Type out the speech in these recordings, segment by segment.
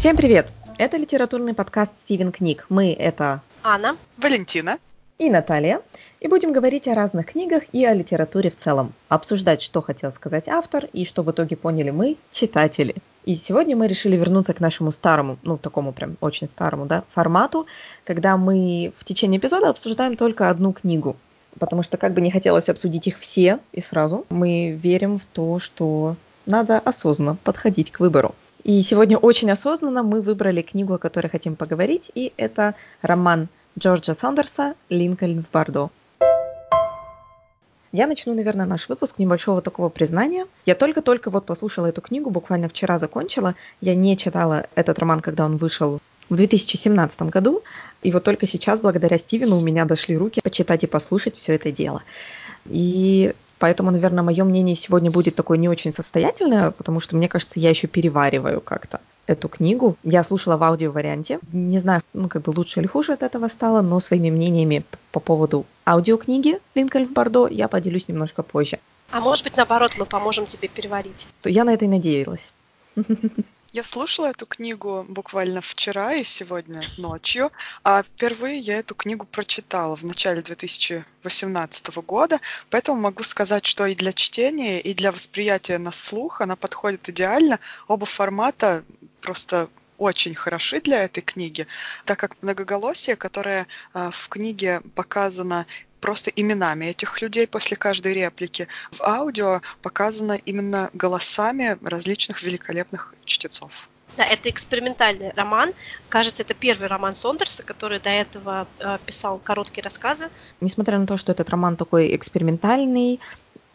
Всем привет! Это литературный подкаст «Стивен книг». Мы — это Анна, Валентина и Наталья. И будем говорить о разных книгах и о литературе в целом. Обсуждать, что хотел сказать автор и что в итоге поняли мы, читатели. И сегодня мы решили вернуться к нашему старому, ну, такому прям очень старому, да, формату, когда мы в течение эпизода обсуждаем только одну книгу. Потому что как бы не хотелось обсудить их все и сразу, мы верим в то, что надо осознанно подходить к выбору. И сегодня очень осознанно мы выбрали книгу, о которой хотим поговорить, и это роман Джорджа Сандерса «Линкольн в Бордо». Я начну, наверное, наш выпуск небольшого такого признания. Я только-только вот послушала эту книгу, буквально вчера закончила. Я не читала этот роман, когда он вышел в 2017 году. И вот только сейчас, благодаря Стивену, у меня дошли руки почитать и послушать все это дело. И Поэтому, наверное, мое мнение сегодня будет такое не очень состоятельное, потому что, мне кажется, я еще перевариваю как-то эту книгу. Я слушала в аудио-варианте. Не знаю, ну, как бы лучше или хуже от этого стало, но своими мнениями по поводу аудиокниги «Линкольн в Бордо» я поделюсь немножко позже. А может быть, наоборот, мы поможем тебе переварить. Я на это и надеялась. Я слушала эту книгу буквально вчера и сегодня ночью, а впервые я эту книгу прочитала в начале 2018 года, поэтому могу сказать, что и для чтения, и для восприятия на слух она подходит идеально. Оба формата просто очень хороши для этой книги, так как многоголосие, которое э, в книге показано просто именами этих людей после каждой реплики. В аудио показано именно голосами различных великолепных чтецов. Да, это экспериментальный роман. Кажется, это первый роман Сондерса, который до этого э, писал короткие рассказы. Несмотря на то, что этот роман такой экспериментальный,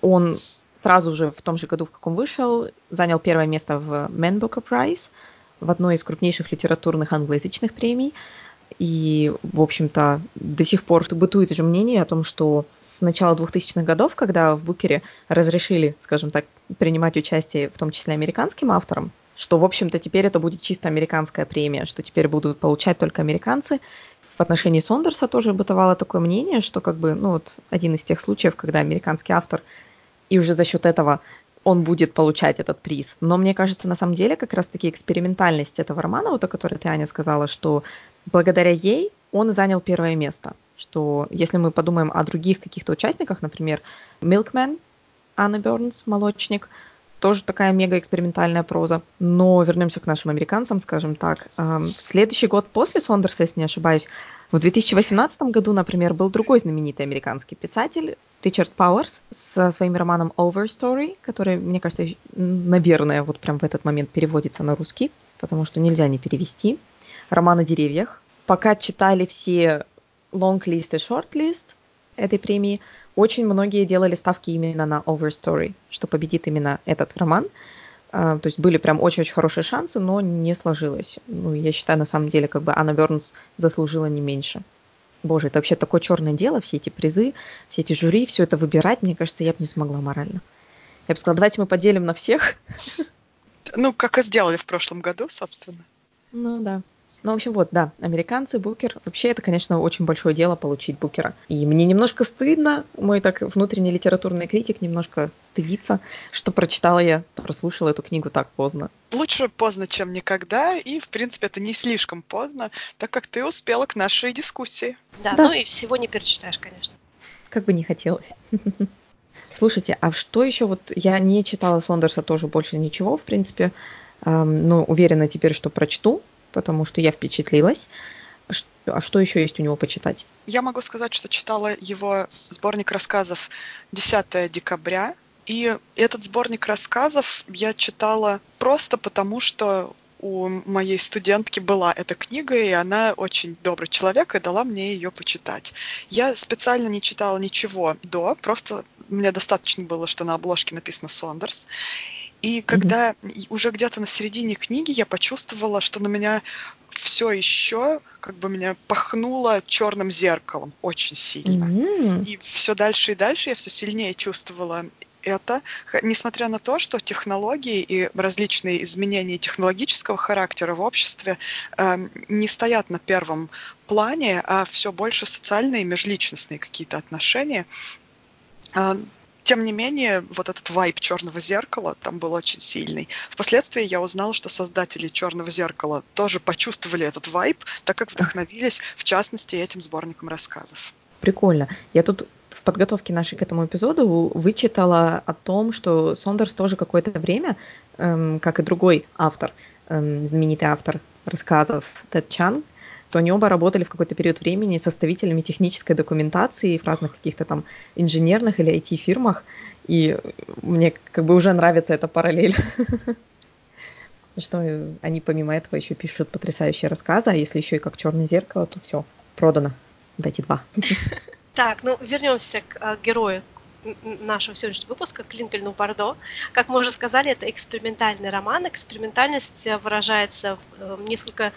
он сразу же в том же году, в каком вышел, занял первое место в Man Booker Prize, в одной из крупнейших литературных англоязычных премий. И, в общем-то, до сих пор бытует же мнение о том, что с начала 2000-х годов, когда в Букере разрешили, скажем так, принимать участие, в том числе американским авторам, что, в общем-то, теперь это будет чисто американская премия, что теперь будут получать только американцы. В отношении Сондерса тоже бытовало такое мнение, что как бы, ну вот, один из тех случаев, когда американский автор и уже за счет этого он будет получать этот приз. Но мне кажется, на самом деле, как раз-таки экспериментальность этого романа, вот о которой ты, Аня, сказала, что благодаря ей он занял первое место. Что если мы подумаем о других каких-то участниках, например, Milkman, Анна Бернс, молочник, тоже такая мега экспериментальная проза. Но вернемся к нашим американцам, скажем так. Следующий год после Сондерса, если не ошибаюсь, в 2018 году, например, был другой знаменитый американский писатель Ричард Пауэрс со своим романом Overstory, который, мне кажется, наверное, вот прям в этот момент переводится на русский, потому что нельзя не перевести. Роман о деревьях. Пока читали все long-list и short-list этой премии, очень многие делали ставки именно на Overstory, что победит именно этот роман. Uh, то есть были прям очень-очень хорошие шансы, но не сложилось. Ну, я считаю, на самом деле, как бы Анна Бернс заслужила не меньше. Боже, это вообще такое черное дело, все эти призы, все эти жюри, все это выбирать, мне кажется, я бы не смогла морально. Я бы сказала, давайте мы поделим на всех. Ну, как и сделали в прошлом году, собственно. Ну да. Ну, в общем, вот, да, американцы, Букер. Вообще, это, конечно, очень большое дело получить Букера. И мне немножко стыдно, мой так внутренний литературный критик немножко стыдится, что прочитала я, прослушала эту книгу так поздно. Лучше поздно, чем никогда, и, в принципе, это не слишком поздно, так как ты успела к нашей дискуссии. Да, да. ну и всего не перечитаешь, конечно. Как бы не хотелось. Слушайте, а что еще вот я не читала Сондерса тоже больше ничего, в принципе, эм, но уверена теперь, что прочту, потому что я впечатлилась. А что еще есть у него почитать? Я могу сказать, что читала его сборник рассказов 10 декабря. И этот сборник рассказов я читала просто потому, что у моей студентки была эта книга, и она очень добрый человек и дала мне ее почитать. Я специально не читала ничего до, просто мне достаточно было, что на обложке написано «Сондерс». И когда mm-hmm. уже где-то на середине книги я почувствовала, что на меня все еще как бы меня пахнуло черным зеркалом очень сильно. Mm-hmm. И все дальше и дальше я все сильнее чувствовала это, несмотря на то, что технологии и различные изменения технологического характера в обществе э, не стоят на первом плане, а все больше социальные и межличностные какие-то отношения. Э, тем не менее, вот этот вайп черного зеркала там был очень сильный. Впоследствии я узнала, что создатели черного зеркала тоже почувствовали этот вайп, так как вдохновились, в частности, этим сборником рассказов. Прикольно. Я тут в подготовке нашей к этому эпизоду вычитала о том, что Сондерс тоже какое-то время, эм, как и другой автор, эм, знаменитый автор рассказов Тед Чан, то они оба работали в какой-то период времени составителями технической документации в разных каких-то там инженерных или IT-фирмах, и мне как бы уже нравится эта параллель. Что они помимо этого еще пишут потрясающие рассказы, а если еще и как черное зеркало, то все, продано. Дайте два. Так, ну вернемся к э, герою нашего сегодняшнего выпуска к Линкольну Бордо. Как мы уже сказали, это экспериментальный роман. Экспериментальность выражается в э, несколько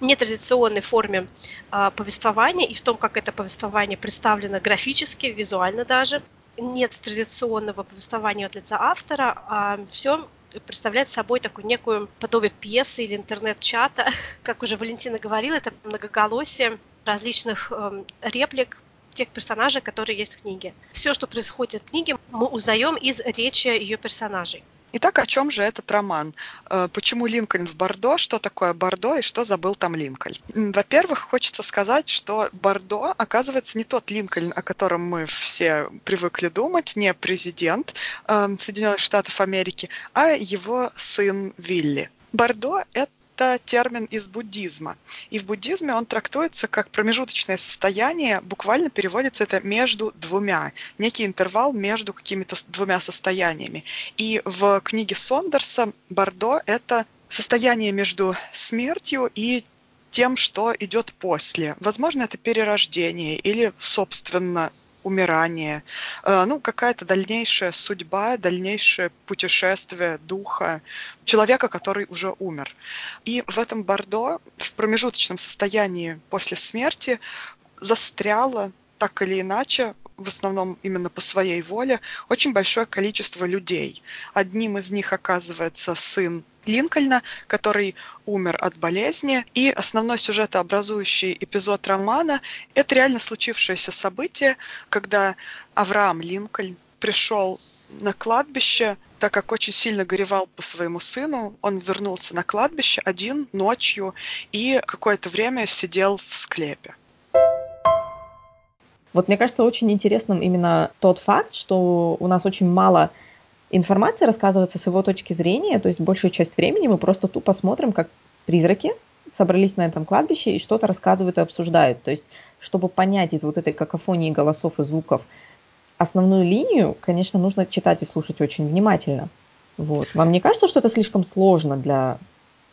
нетрадиционной форме э, повествования и в том, как это повествование представлено графически, визуально даже. Нет традиционного повествования от лица автора, а все представляет собой такую некую подобие пьесы или интернет-чата. Как уже Валентина говорила, это многоголосие различных э, реплик, тех персонажей, которые есть в книге. Все, что происходит в книге, мы узнаем из речи ее персонажей. Итак, о чем же этот роман? Э, почему Линкольн в Бордо? Что такое Бордо и что забыл там Линкольн? Во-первых, хочется сказать, что Бордо оказывается не тот Линкольн, о котором мы все привыкли думать, не президент э, Соединенных Штатов Америки, а его сын Вилли. Бордо – это это термин из буддизма. И в буддизме он трактуется как промежуточное состояние, буквально переводится это между двумя, некий интервал между какими-то двумя состояниями. И в книге Сондерса Бордо это состояние между смертью и тем, что идет после. Возможно, это перерождение или, собственно, умирание, э, ну, какая-то дальнейшая судьба, дальнейшее путешествие духа человека, который уже умер. И в этом Бордо, в промежуточном состоянии после смерти, застряло так или иначе, в основном именно по своей воле, очень большое количество людей. Одним из них оказывается сын Линкольна, который умер от болезни. И основной сюжетообразующий эпизод романа – это реально случившееся событие, когда Авраам Линкольн пришел на кладбище, так как очень сильно горевал по своему сыну, он вернулся на кладбище один ночью и какое-то время сидел в склепе. Вот мне кажется очень интересным именно тот факт, что у нас очень мало информации рассказывается с его точки зрения, то есть большую часть времени мы просто тупо смотрим, как призраки собрались на этом кладбище и что-то рассказывают и обсуждают. То есть, чтобы понять из вот этой какофонии голосов и звуков основную линию, конечно, нужно читать и слушать очень внимательно. Вот. Вам не кажется, что это слишком сложно для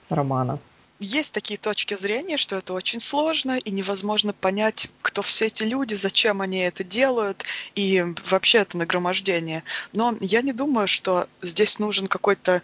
романа? Есть такие точки зрения, что это очень сложно и невозможно понять, кто все эти люди, зачем они это делают и вообще это нагромождение. Но я не думаю, что здесь нужен какой-то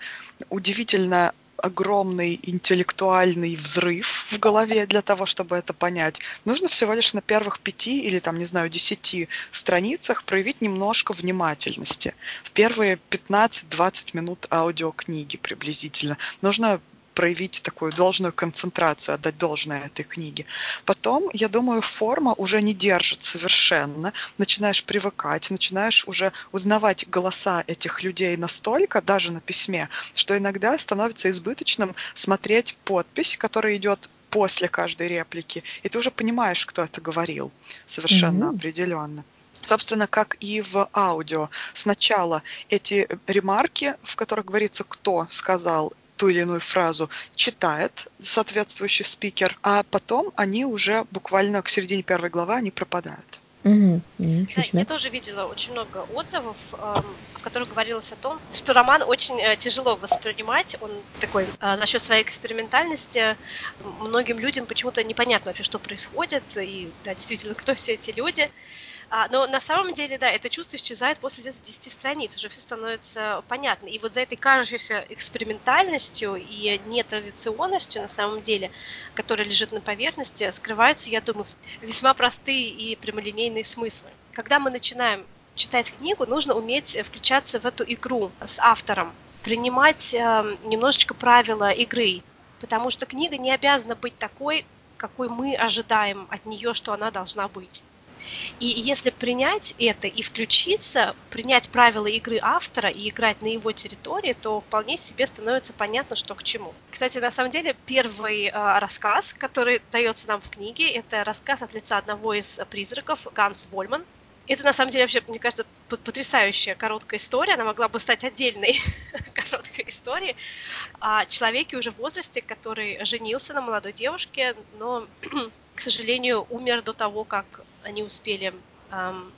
удивительно огромный интеллектуальный взрыв в голове для того, чтобы это понять. Нужно всего лишь на первых пяти или там, не знаю, десяти страницах проявить немножко внимательности. В первые 15-20 минут аудиокниги приблизительно. Нужно проявить такую должную концентрацию, отдать должное этой книге. Потом, я думаю, форма уже не держит совершенно. Начинаешь привыкать, начинаешь уже узнавать голоса этих людей настолько, даже на письме, что иногда становится избыточным смотреть подпись, которая идет после каждой реплики, и ты уже понимаешь, кто это говорил, совершенно mm-hmm. определенно. Собственно, как и в аудио. Сначала эти ремарки, в которых говорится, кто сказал ту или иную фразу читает соответствующий спикер, а потом они уже буквально к середине первой главы они пропадают. Угу. Да, я тоже видела очень много отзывов, в которых говорилось о том, что роман очень э, тяжело воспринимать. Он такой э, за счет своей экспериментальности многим людям почему-то непонятно вообще, что происходит, и да, действительно, кто все эти люди. А, но на самом деле, да, это чувство исчезает после где-то 10 страниц, уже все становится понятно. И вот за этой кажущейся экспериментальностью и нетрадиционностью, на самом деле, которая лежит на поверхности, скрываются, я думаю, весьма простые и прямолинейные смыслы. Когда мы начинаем читать книгу, нужно уметь включаться в эту игру с автором, принимать э, немножечко правила игры, потому что книга не обязана быть такой, какой мы ожидаем от нее, что она должна быть. И если принять это и включиться, принять правила игры автора и играть на его территории, то вполне себе становится понятно, что к чему. Кстати, на самом деле, первый э, рассказ, который дается нам в книге, это рассказ от лица одного из призраков, Ганс Вольман. Это, на самом деле, вообще, мне кажется, потрясающая короткая история. Она могла бы стать отдельной короткой историей о человеке уже в возрасте, который женился на молодой девушке, но, к сожалению, умер до того, как они успели эм,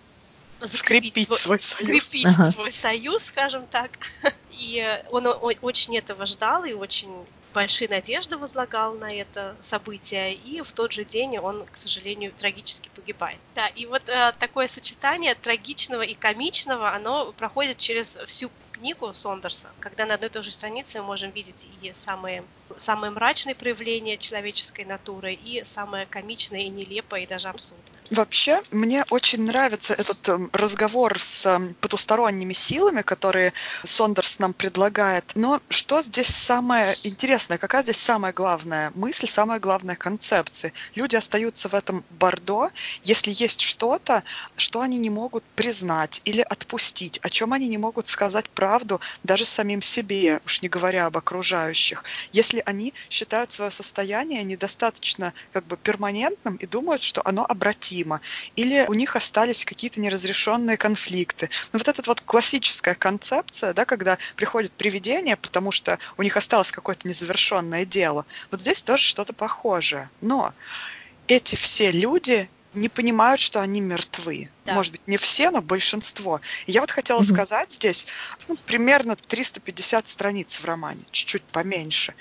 скрепить свой, свой союз. Скрепить ага. свой союз, скажем так. И он очень этого ждал и очень большие надежды возлагал на это событие, и в тот же день он, к сожалению, трагически погибает. Да, и вот э, такое сочетание трагичного и комичного, оно проходит через всю книгу Сондерса, когда на одной и той же странице мы можем видеть и самые, самые мрачные проявления человеческой натуры, и самое комичное и нелепое, и даже абсурдное. Вообще, мне очень нравится этот эм, разговор с эм, потусторонними силами, которые Сондерс нам предлагает. Но что здесь самое интересное? Какая здесь самая главная мысль, самая главная концепция? Люди остаются в этом бордо, если есть что-то, что они не могут признать или отпустить, о чем они не могут сказать правду даже самим себе, уж не говоря об окружающих. Если они считают свое состояние недостаточно как бы перманентным и думают, что оно обратимо или у них остались какие-то неразрешенные конфликты. Но вот эта вот классическая концепция, да, когда приходит привидение, потому что у них осталось какое-то незавершенное дело, вот здесь тоже что-то похожее. Но эти все люди не понимают, что они мертвы. Да. Может быть, не все, но большинство. И я вот хотела mm-hmm. сказать здесь, ну, примерно 350 страниц в романе, чуть-чуть поменьше.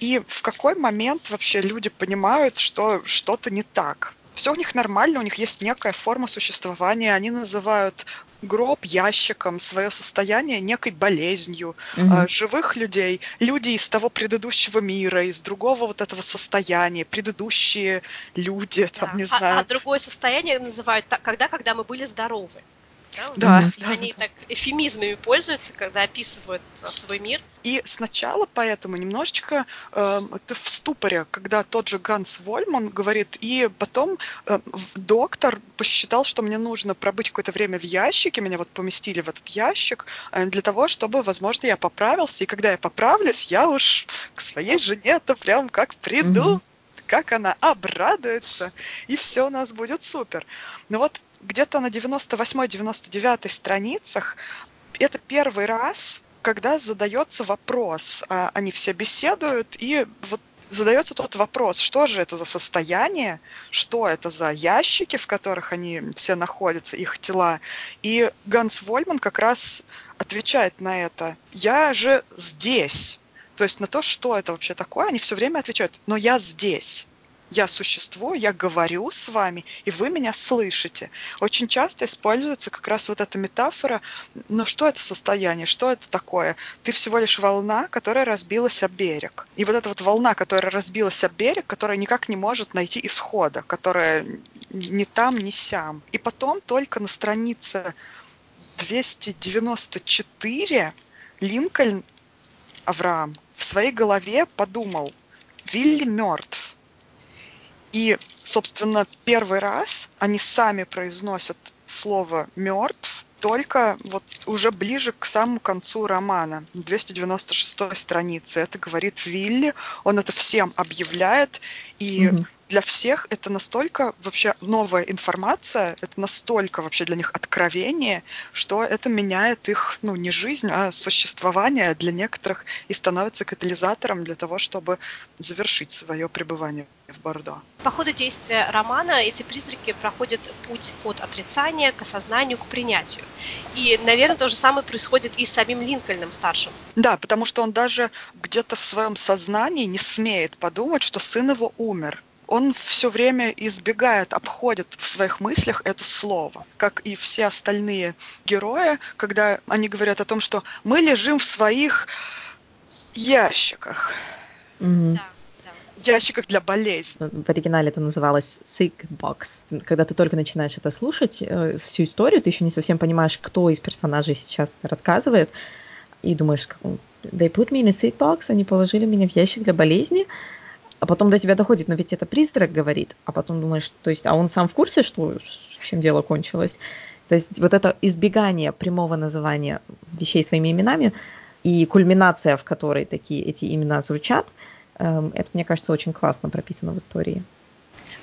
И в какой момент вообще люди понимают, что что-то не так? Все у них нормально, у них есть некая форма существования, они называют гроб ящиком, свое состояние некой болезнью, угу. живых людей, люди из того предыдущего мира, из другого вот этого состояния, предыдущие люди, там, да. не а, знаю. А другое состояние называют когда, когда мы были здоровы. Да, да, да, они да. так эфемизмами пользуются, когда описывают а, свой мир. И сначала поэтому немножечко э, ты в ступоре, когда тот же Ганс Вольман говорит, и потом э, доктор посчитал, что мне нужно пробыть какое-то время в ящике, меня вот поместили в этот ящик э, для того, чтобы, возможно, я поправился, и когда я поправлюсь, я уж к своей жене-то прям как приду. Mm-hmm как она обрадуется, и все у нас будет супер. Но вот где-то на 98-99 страницах это первый раз, когда задается вопрос. А, они все беседуют, и вот задается тот вопрос, что же это за состояние, что это за ящики, в которых они все находятся, их тела. И Ганс Вольман как раз отвечает на это. Я же здесь. То есть на то, что это вообще такое, они все время отвечают, но я здесь я существую, я говорю с вами, и вы меня слышите. Очень часто используется как раз вот эта метафора, но что это состояние, что это такое? Ты всего лишь волна, которая разбилась об берег. И вот эта вот волна, которая разбилась об берег, которая никак не может найти исхода, которая ни там, ни сям. И потом только на странице 294 Линкольн Авраам в своей голове подумал, Вилли мертв и, собственно, первый раз они сами произносят слово «мертв», только вот уже ближе к самому концу романа, 296 страницы. Это говорит Вилли, он это всем объявляет, и угу для всех это настолько вообще новая информация, это настолько вообще для них откровение, что это меняет их, ну, не жизнь, а существование для некоторых и становится катализатором для того, чтобы завершить свое пребывание в Бордо. По ходу действия романа эти призраки проходят путь от отрицания к осознанию, к принятию. И, наверное, то же самое происходит и с самим Линкольном старшим. Да, потому что он даже где-то в своем сознании не смеет подумать, что сын его умер он все время избегает, обходит в своих мыслях это слово, как и все остальные герои, когда они говорят о том, что мы лежим в своих ящиках. Mm-hmm. Ящиках для болезни. В оригинале это называлось sick box. Когда ты только начинаешь это слушать, э, всю историю, ты еще не совсем понимаешь, кто из персонажей сейчас рассказывает, и думаешь, they put me in a sick box, они положили меня в ящик для болезни, А потом до тебя доходит, но ведь это призрак говорит, а потом думаешь, то есть, а он сам в курсе, что чем дело кончилось? То есть вот это избегание прямого называния вещей своими именами и кульминация, в которой такие эти имена звучат, эм, это, мне кажется, очень классно прописано в истории.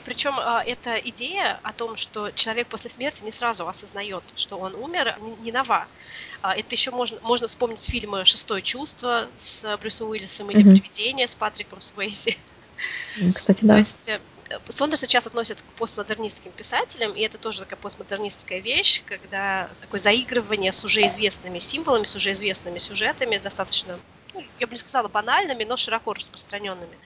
Причем а, эта идея о том, что человек после смерти не сразу осознает, что он умер, не нова. А, это еще можно, можно вспомнить фильмы «Шестое чувство» с Брюсом Уиллисом или mm-hmm. «Привидение» с Патриком Суэйзи. Кстати, да. То есть э, Сондерса сейчас относят к постмодернистским писателям, и это тоже такая постмодернистская вещь, когда такое заигрывание с уже известными символами, с уже известными сюжетами, достаточно, ну, я бы не сказала банальными, но широко распространенными.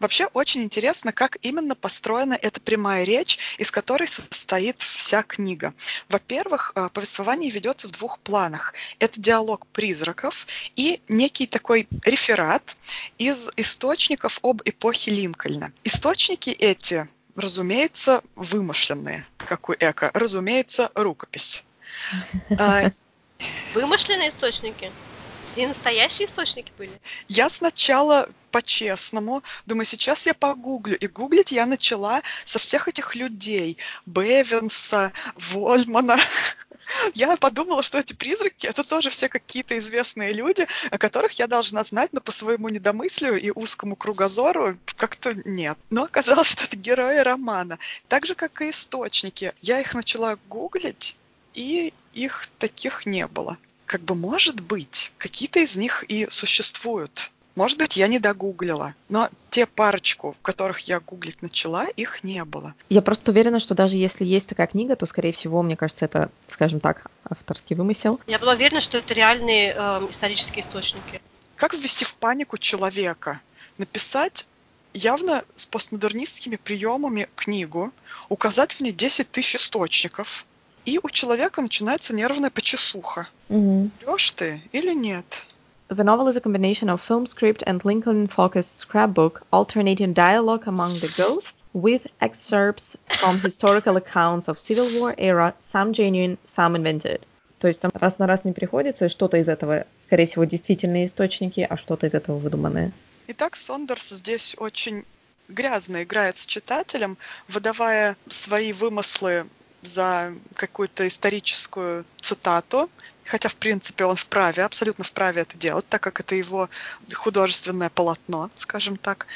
Вообще очень интересно, как именно построена эта прямая речь, из которой состоит вся книга. Во-первых, э, повествование ведется в двух планах. Это диалог призраков и некий такой реферат из источников об эпохе Линкольна. Источники эти, разумеется, вымышленные, как у Эко. Разумеется, рукопись. А, вымышленные источники? И настоящие источники были? Я сначала по-честному. Думаю, сейчас я погуглю. И гуглить я начала со всех этих людей. Бевинса, Вольмана. Я подумала, что эти призраки это тоже все какие-то известные люди, о которых я должна знать, но по своему недомыслию и узкому кругозору как-то нет. Но оказалось, что это герои романа. Так же, как и источники. Я их начала гуглить, и их таких не было как бы может быть, какие-то из них и существуют. Может быть, я не догуглила, но те парочку, в которых я гуглить начала, их не было. Я просто уверена, что даже если есть такая книга, то, скорее всего, мне кажется, это, скажем так, авторский вымысел. Я была уверена, что это реальные э, исторические источники. Как ввести в панику человека? Написать явно с постмодернистскими приемами книгу, указать в ней 10 тысяч источников, и у человека начинается нервная почесуха. Mm-hmm. Врешь ты или нет? The novel is a combination of film script and Lincoln-focused scrapbook, alternating dialogue among the ghosts with excerpts from historical accounts of Civil War era, some genuine, some invented. То есть там раз на раз не приходится, и что-то из этого, скорее всего, действительные источники, а что-то из этого выдуманное. Итак, Сондерс здесь очень грязно играет с читателем, выдавая свои вымыслы за какую-то историческую цитату, хотя, в принципе, он вправе, абсолютно вправе это делать, так как это его художественное полотно, скажем так.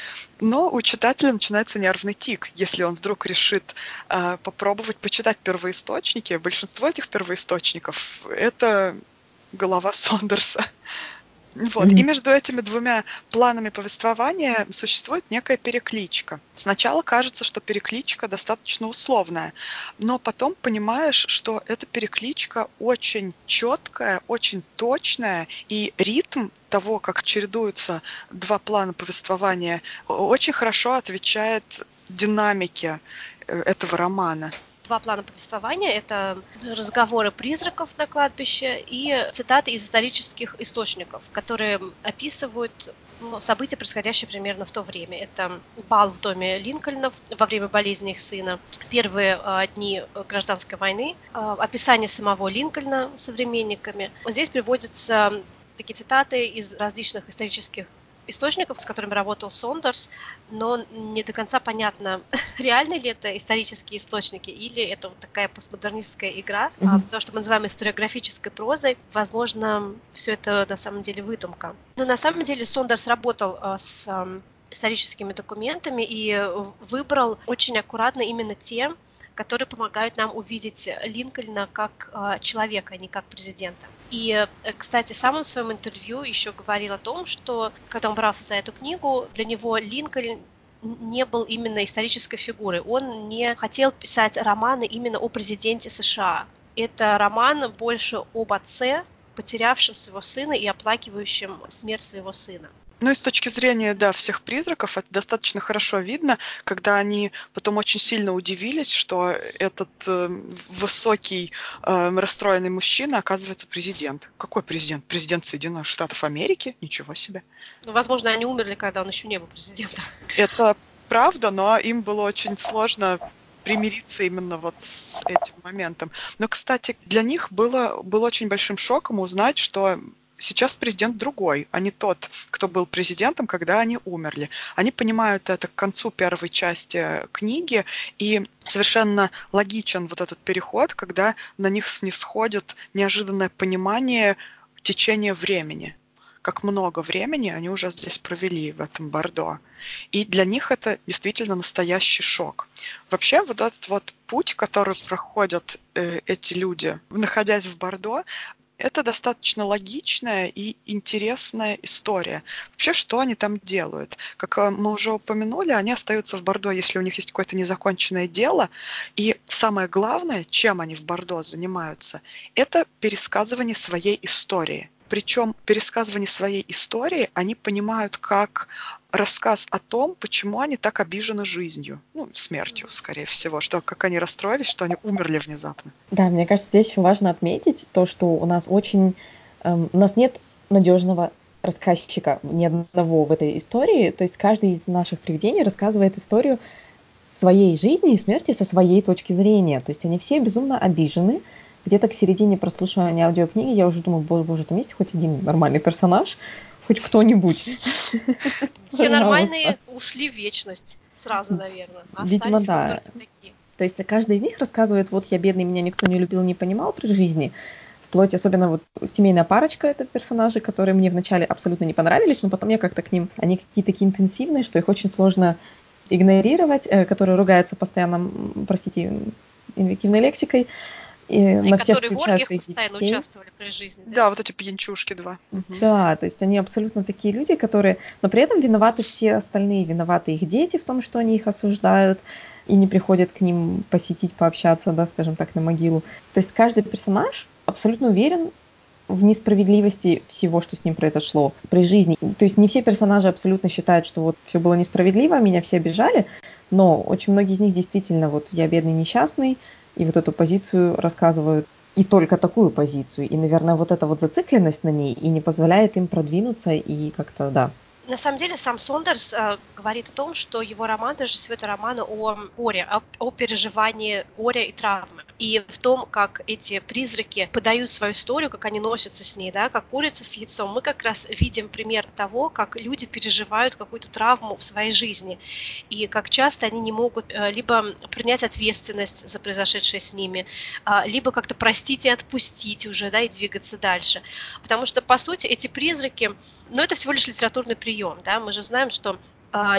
Но у читателя начинается нервный тик, если он вдруг решит э, попробовать почитать первоисточники. Большинство этих первоисточников — это голова Сондерса. Вот. Mm-hmm. И между этими двумя планами повествования существует некая перекличка. Сначала кажется, что перекличка достаточно условная, но потом понимаешь, что эта перекличка очень четкая, очень точная, и ритм того, как чередуются два плана повествования, очень хорошо отвечает динамике э, этого романа два плана повествования. Это разговоры призраков на кладбище и цитаты из исторических источников, которые описывают ну, события, происходящие примерно в то время. Это бал в доме Линкольнов во время болезни их сына, первые а, дни гражданской войны, а, описание самого Линкольна современниками. Здесь приводятся такие цитаты из различных исторических источников, с которыми работал Сондерс, но не до конца понятно, реальны ли это исторические источники или это вот такая постмодернистская игра. Mm-hmm. А, то, что мы называем историографической прозой, возможно, все это на самом деле выдумка. Но на самом деле Сондерс работал а, с а, историческими документами и выбрал очень аккуратно именно те которые помогают нам увидеть Линкольна как э, человека, а не как президента. И, э, кстати, сам он в своем интервью еще говорил о том, что когда он брался за эту книгу, для него Линкольн не был именно исторической фигурой. Он не хотел писать романы именно о президенте США. Это роман больше об отце, потерявшем своего сына и оплакивающем смерть своего сына. Ну и с точки зрения, да, всех призраков, это достаточно хорошо видно, когда они потом очень сильно удивились, что этот э, высокий э, расстроенный мужчина оказывается президент. Какой президент? Президент Соединенных Штатов Америки? Ничего себе. Ну, возможно, они умерли, когда он еще не был президентом. Это правда, но им было очень сложно примириться именно вот с этим моментом. Но, кстати, для них было, было очень большим шоком узнать, что сейчас президент другой, а не тот, кто был президентом, когда они умерли. Они понимают это к концу первой части книги, и совершенно логичен вот этот переход, когда на них снисходит неожиданное понимание течения времени как много времени они уже здесь провели в этом Бордо. И для них это действительно настоящий шок. Вообще вот этот вот путь, который проходят э, эти люди, находясь в Бордо, это достаточно логичная и интересная история. Вообще, что они там делают? Как э, мы уже упомянули, они остаются в Бордо, если у них есть какое-то незаконченное дело. И самое главное, чем они в Бордо занимаются, это пересказывание своей истории. Причем пересказывание своей истории они понимают как рассказ о том, почему они так обижены жизнью, ну, смертью, скорее всего, что как они расстроились, что они умерли внезапно. Да, мне кажется, здесь еще важно отметить то, что у нас очень, эм, у нас нет надежного рассказчика ни одного в этой истории, то есть каждый из наших привидений рассказывает историю своей жизни и смерти со своей точки зрения, то есть они все безумно обижены, где-то к середине прослушивания аудиокниги я уже думаю, боже, боже, там есть хоть один нормальный персонаж, хоть кто-нибудь. Все нормальные ушли в вечность сразу, наверное. Видимо, да. То есть каждый из них рассказывает, вот я бедный, меня никто не любил, не понимал при жизни. Вплоть, особенно вот семейная парочка, это персонажи, которые мне вначале абсолютно не понравились, но потом я как-то к ним, они какие-то такие интенсивные, что их очень сложно игнорировать, э, которые ругаются постоянно, простите, инвективной лексикой, и, и на всех которые в оргиях постоянно детей. участвовали при жизни. Да? да, вот эти пьянчушки два. Да, то есть они абсолютно такие люди, которые... Но при этом виноваты все остальные. Виноваты их дети в том, что они их осуждают и не приходят к ним посетить, пообщаться, да, скажем так, на могилу. То есть каждый персонаж абсолютно уверен в несправедливости всего, что с ним произошло при жизни. То есть не все персонажи абсолютно считают, что вот все было несправедливо, меня все обижали, но очень многие из них действительно вот я бедный несчастный, и вот эту позицию рассказывают и только такую позицию. И, наверное, вот эта вот зацикленность на ней и не позволяет им продвинуться и как-то, да, на самом деле сам Сондерс э, говорит о том, что его роман даже это роман о горе, о, о переживании горя и травмы. И в том, как эти призраки подают свою историю, как они носятся с ней, да, как курица с яйцом, мы как раз видим пример того, как люди переживают какую-то травму в своей жизни. И как часто они не могут э, либо принять ответственность за произошедшее с ними, э, либо как-то простить и отпустить уже, да, и двигаться дальше. Потому что, по сути, эти призраки, ну, это всего лишь литературный прием, прием. Да? Мы же знаем, что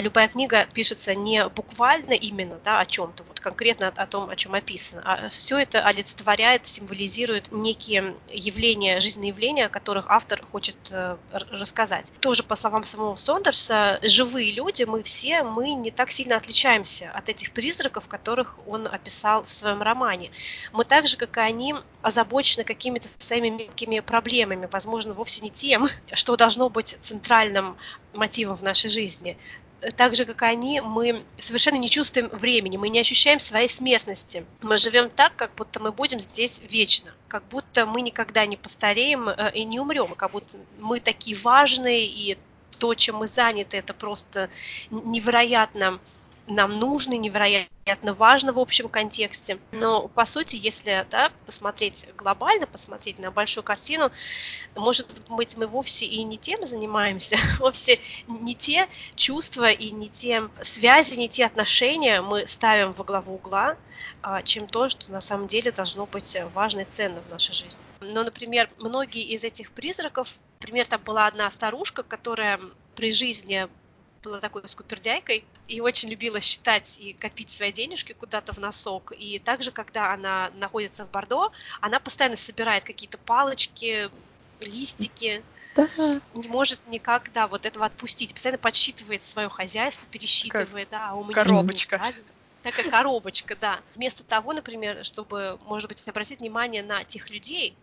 любая книга пишется не буквально именно да, о чем-то, вот конкретно о том, о чем описано, а все это олицетворяет, символизирует некие явления, жизненные явления, о которых автор хочет э, рассказать. Тоже, по словам самого Сондерса, живые люди, мы все, мы не так сильно отличаемся от этих призраков, которых он описал в своем романе. Мы так же, как и они, озабочены какими-то своими мелкими проблемами, возможно, вовсе не тем, что должно быть центральным мотивом в нашей жизни так же, как они, мы совершенно не чувствуем времени, мы не ощущаем своей смертности. Мы живем так, как будто мы будем здесь вечно, как будто мы никогда не постареем э, и не умрем, как будто мы такие важные, и то, чем мы заняты, это просто невероятно нам нужно, невероятно важно в общем контексте. Но, по сути, если да, посмотреть глобально, посмотреть на большую картину, может быть, мы вовсе и не тем занимаемся, вовсе не те чувства и не те связи, не те отношения мы ставим во главу угла, а, чем то, что на самом деле должно быть важно и ценно в нашей жизни. Но, например, многие из этих призраков, например, там была одна старушка, которая при жизни была такой скупердяйкой и очень любила считать и копить свои денежки куда-то в носок. И также, когда она находится в Бордо, она постоянно собирает какие-то палочки, листики, да. не может никак, да, вот этого отпустить. Постоянно подсчитывает свое хозяйство, пересчитывает, как да, а у меня коробочка. Такая коробочка, да. Вместо того, например, чтобы, может быть, обратить внимание на тех людей,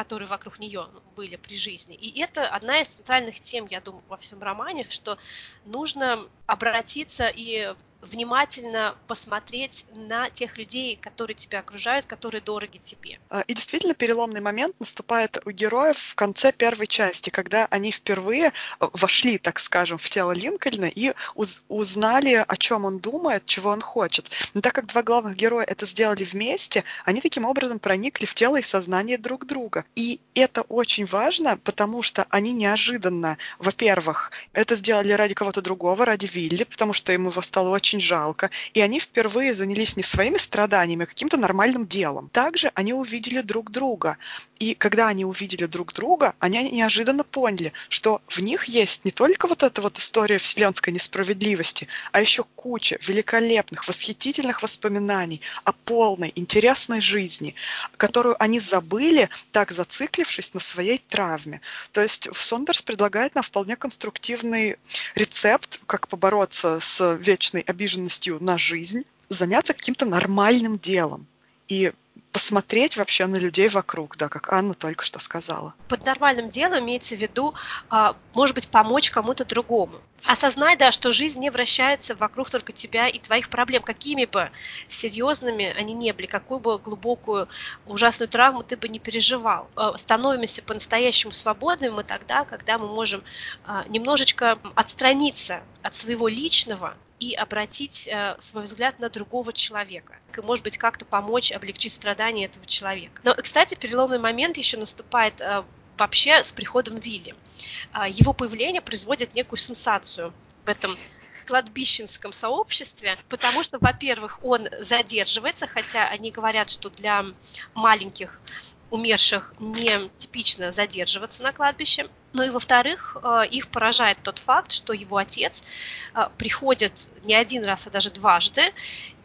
которые вокруг нее были при жизни. И это одна из центральных тем, я думаю, во всем романе, что нужно обратиться и внимательно посмотреть на тех людей, которые тебя окружают, которые дороги тебе. А, и действительно переломный момент наступает у героев в конце первой части, когда они впервые э, вошли, так скажем, в тело Линкольна и уз узнали, о чем он думает, чего он хочет. Но так как два главных героя это сделали вместе, они таким образом проникли в тело и сознание друг друга. И это очень важно, потому что они неожиданно, во-первых, это сделали ради кого-то другого, ради Вилли, потому что ему стало очень очень жалко, и они впервые занялись не своими страданиями, а каким-то нормальным делом. Также они увидели друг друга. И когда они увидели друг друга, они неожиданно поняли, что в них есть не только вот эта вот история вселенской несправедливости, а еще куча великолепных, восхитительных воспоминаний о полной, интересной жизни, которую они забыли, так зациклившись на своей травме. То есть Сондерс предлагает нам вполне конструктивный рецепт, как побороться с вечной обидой обиженностью на жизнь, заняться каким-то нормальным делом. И посмотреть вообще на людей вокруг, да, как Анна только что сказала. Под нормальным делом имеется в виду, а, может быть, помочь кому-то другому. Осознай, да, что жизнь не вращается вокруг только тебя и твоих проблем, какими бы серьезными они не были, какую бы глубокую, ужасную травму ты бы не переживал. А, становимся по-настоящему свободными мы тогда, когда мы можем а, немножечко отстраниться от своего личного и обратить свой взгляд на другого человека. И, может быть, как-то помочь облегчить страдания этого человека. Но, кстати, переломный момент еще наступает э, вообще с приходом Вилли. Э, его появление производит некую сенсацию в этом кладбищенском сообществе, потому что, во-первых, он задерживается, хотя они говорят, что для маленьких умерших не типично задерживаться на кладбище. Ну и во-вторых, э, их поражает тот факт, что его отец э, приходит не один раз, а даже дважды,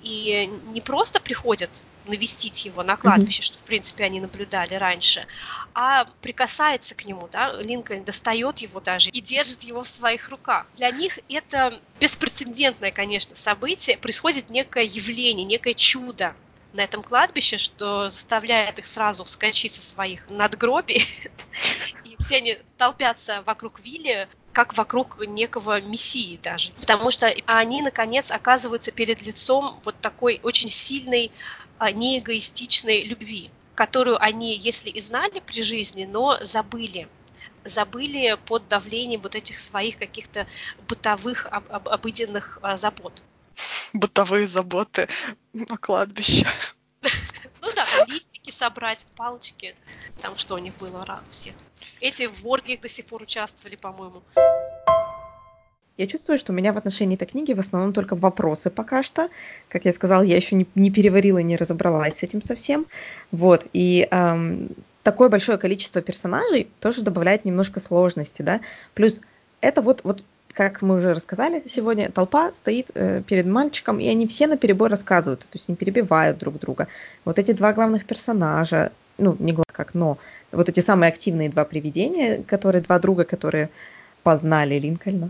и не просто приходит навестить его на кладбище, mm-hmm. что, в принципе, они наблюдали раньше, а прикасается к нему, да, Линкольн достает его даже и держит его в своих руках. Для них это беспрецедентное, конечно, событие, происходит некое явление, некое чудо, на этом кладбище, что заставляет их сразу вскочить со своих надгробий. И все они толпятся вокруг Вилли, как вокруг некого мессии даже. Потому что они, наконец, оказываются перед лицом вот такой очень сильной, неэгоистичной любви, которую они, если и знали при жизни, но забыли забыли под давлением вот этих своих каких-то бытовых, об, об, обыденных а, забот бытовые заботы на кладбище. Ну да, листики собрать, палочки. Там что у них было рано все. Эти в оргиях до сих пор участвовали, по-моему. Я чувствую, что у меня в отношении этой книги в основном только вопросы пока что. Как я сказала, я еще не, не переварила, не разобралась с этим совсем. Вот, и эм, такое большое количество персонажей тоже добавляет немножко сложности, да. Плюс это вот, вот как мы уже рассказали сегодня, толпа стоит э, перед мальчиком, и они все на перебой рассказывают, то есть не перебивают друг друга. Вот эти два главных персонажа, ну, не главных как, но вот эти самые активные два привидения, которые два друга, которые познали Линкольна.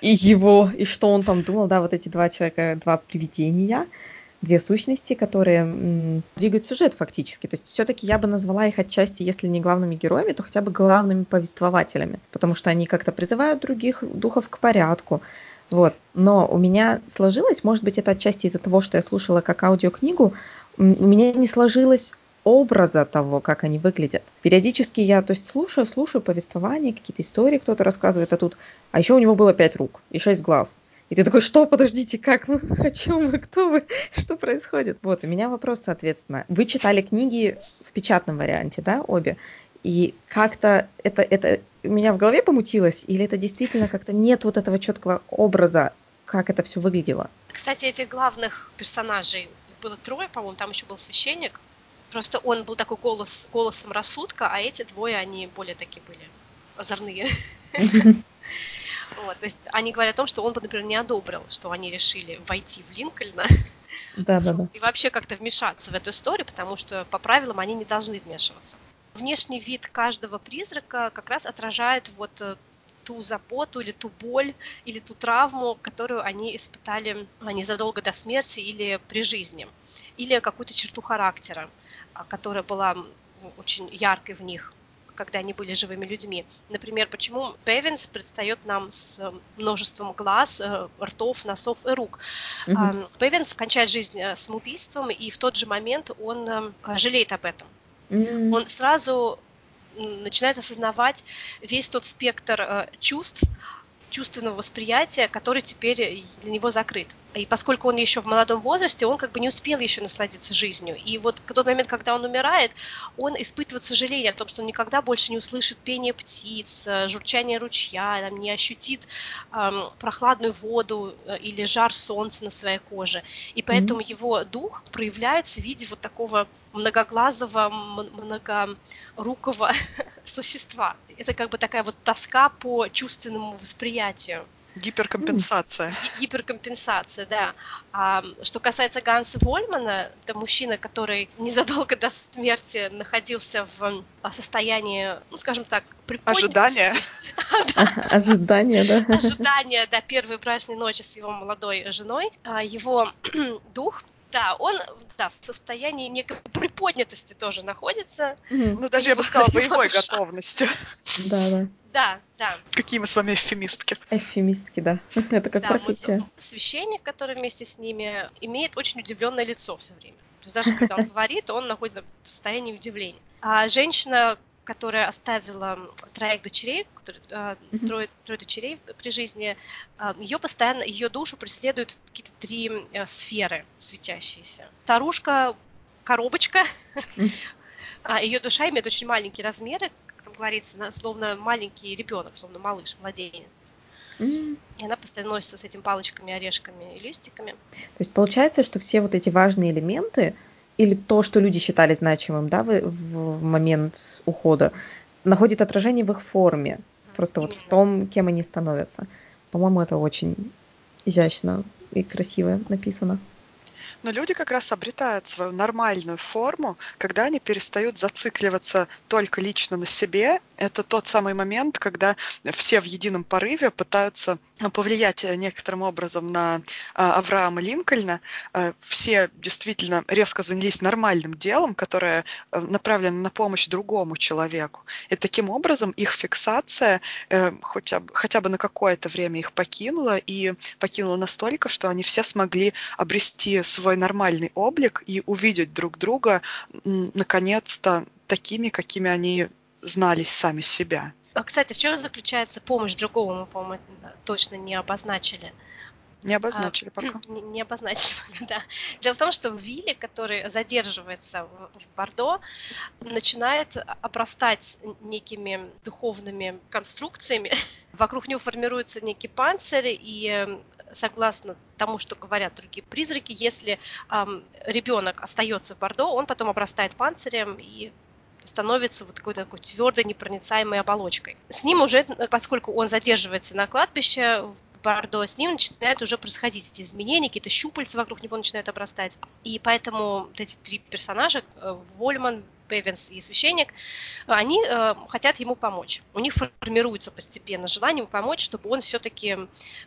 И его, и что он там думал, да, вот эти два человека, два привидения – две сущности, которые двигают сюжет фактически. То есть все-таки я бы назвала их отчасти, если не главными героями, то хотя бы главными повествователями, потому что они как-то призывают других духов к порядку. Вот. Но у меня сложилось, может быть, это отчасти из-за того, что я слушала как аудиокнигу, у меня не сложилось образа того, как они выглядят. Периодически я, то есть, слушаю, слушаю повествование, какие-то истории кто-то рассказывает, а тут, а еще у него было пять рук и шесть глаз. И ты такой, что, подождите, как мы, о чем вы, кто вы, что происходит? Вот, у меня вопрос, соответственно. Вы читали книги в печатном варианте, да, обе? И как-то это, это у меня в голове помутилось, или это действительно как-то нет вот этого четкого образа, как это все выглядело? Кстати, этих главных персонажей было трое, по-моему, там еще был священник. Просто он был такой голос, голосом рассудка, а эти двое, они более такие были озорные. Вот, то есть они говорят о том, что он бы, например, не одобрил, что они решили войти в Линкольна. Да, да, да. И вообще как-то вмешаться в эту историю, потому что по правилам они не должны вмешиваться. Внешний вид каждого призрака как раз отражает вот э, ту заботу или ту боль или ту травму, которую они испытали незадолго до смерти или при жизни, или какую-то черту характера, которая была очень яркой в них когда они были живыми людьми. Например, почему Певенс предстает нам с множеством глаз, э, ртов, носов и рук. Mm-hmm. Певенс кончает жизнь э, самоубийством, и в тот же момент он э, жалеет об этом. Mm-hmm. Он сразу начинает осознавать весь тот спектр чувств, чувственного восприятия, который теперь для него закрыт. И поскольку он еще в молодом возрасте, он как бы не успел еще насладиться жизнью. И вот в тот момент, когда он умирает, он испытывает сожаление о том, что он никогда больше не услышит пение птиц, э, журчание ручья, там, не ощутит эм, прохладную воду э, или жар солнца на своей коже. И поэтому mm-hmm. его дух проявляется в виде вот такого многоглазого, многорукого существа. Это как бы такая вот тоска по чувственному восприятию. Гиперкомпенсация. Гиперкомпенсация, да. А что касается Ганса Вольмана, это мужчина, который незадолго до смерти находился в а, состоянии, ну, скажем так, Ожидания. Ожидания, да. Ожидания, да, первой брачной ночи с его молодой женой. А, его дух да, он да, в состоянии некой приподнятости тоже находится. Ну, даже я бы сказала, боевой готовности. Да, да. Да, да. Какие мы с вами эвфемистки. Эвфемистки, да. Это как да, профессия. Священник, который вместе с ними, имеет очень удивленное лицо все время. То есть даже когда он говорит, он находится в состоянии удивления. А женщина, которая оставила троих дочерей, которые, э, трое, трое дочерей при жизни, э, ее постоянно, ее душу преследуют какие-то три э, сферы светящиеся. Старушка, коробочка, а ее душа имеет очень маленькие размеры, как там говорится, словно маленький ребенок, словно малыш, младенец. И она постоянно носится с этими палочками, орешками и листиками. То есть получается, что все вот эти важные элементы, или то, что люди считали значимым да, в, в момент ухода, находит отражение в их форме, просто Именно. вот в том, кем они становятся. По-моему, это очень изящно и красиво написано. Но люди как раз обретают свою нормальную форму, когда они перестают зацикливаться только лично на себе. Это тот самый момент, когда все в едином порыве пытаются повлиять некоторым образом на а, Авраама Линкольна. А, все действительно резко занялись нормальным делом, которое э, направлено на помощь другому человеку. И таким образом их фиксация э, хотя бы, хотя бы на какое-то время их покинула, и покинула настолько, что они все смогли обрести свой свой нормальный облик и увидеть друг друга наконец-то такими, какими они знались сами себя. А, кстати, в чем заключается помощь другому, по-моему, точно не обозначили. Не обозначили а, пока. Не, не обозначили пока, да. Дело в том, что Вилли, который задерживается в, в Бордо, начинает обрастать некими духовными конструкциями. Вокруг него формируется некий панцирь, и согласно тому, что говорят другие призраки, если эм, ребенок остается в Бордо, он потом обрастает панцирем и становится вот какой-то такой твердой, непроницаемой оболочкой. С ним уже, поскольку он задерживается на кладбище в Бордо, с ним начинают уже происходить эти изменения, какие-то щупальца вокруг него начинают обрастать. И поэтому вот эти три персонажа, э, Вольман, Бевинс и священник, они э, хотят ему помочь. У них формируется постепенно желание ему помочь, чтобы он все-таки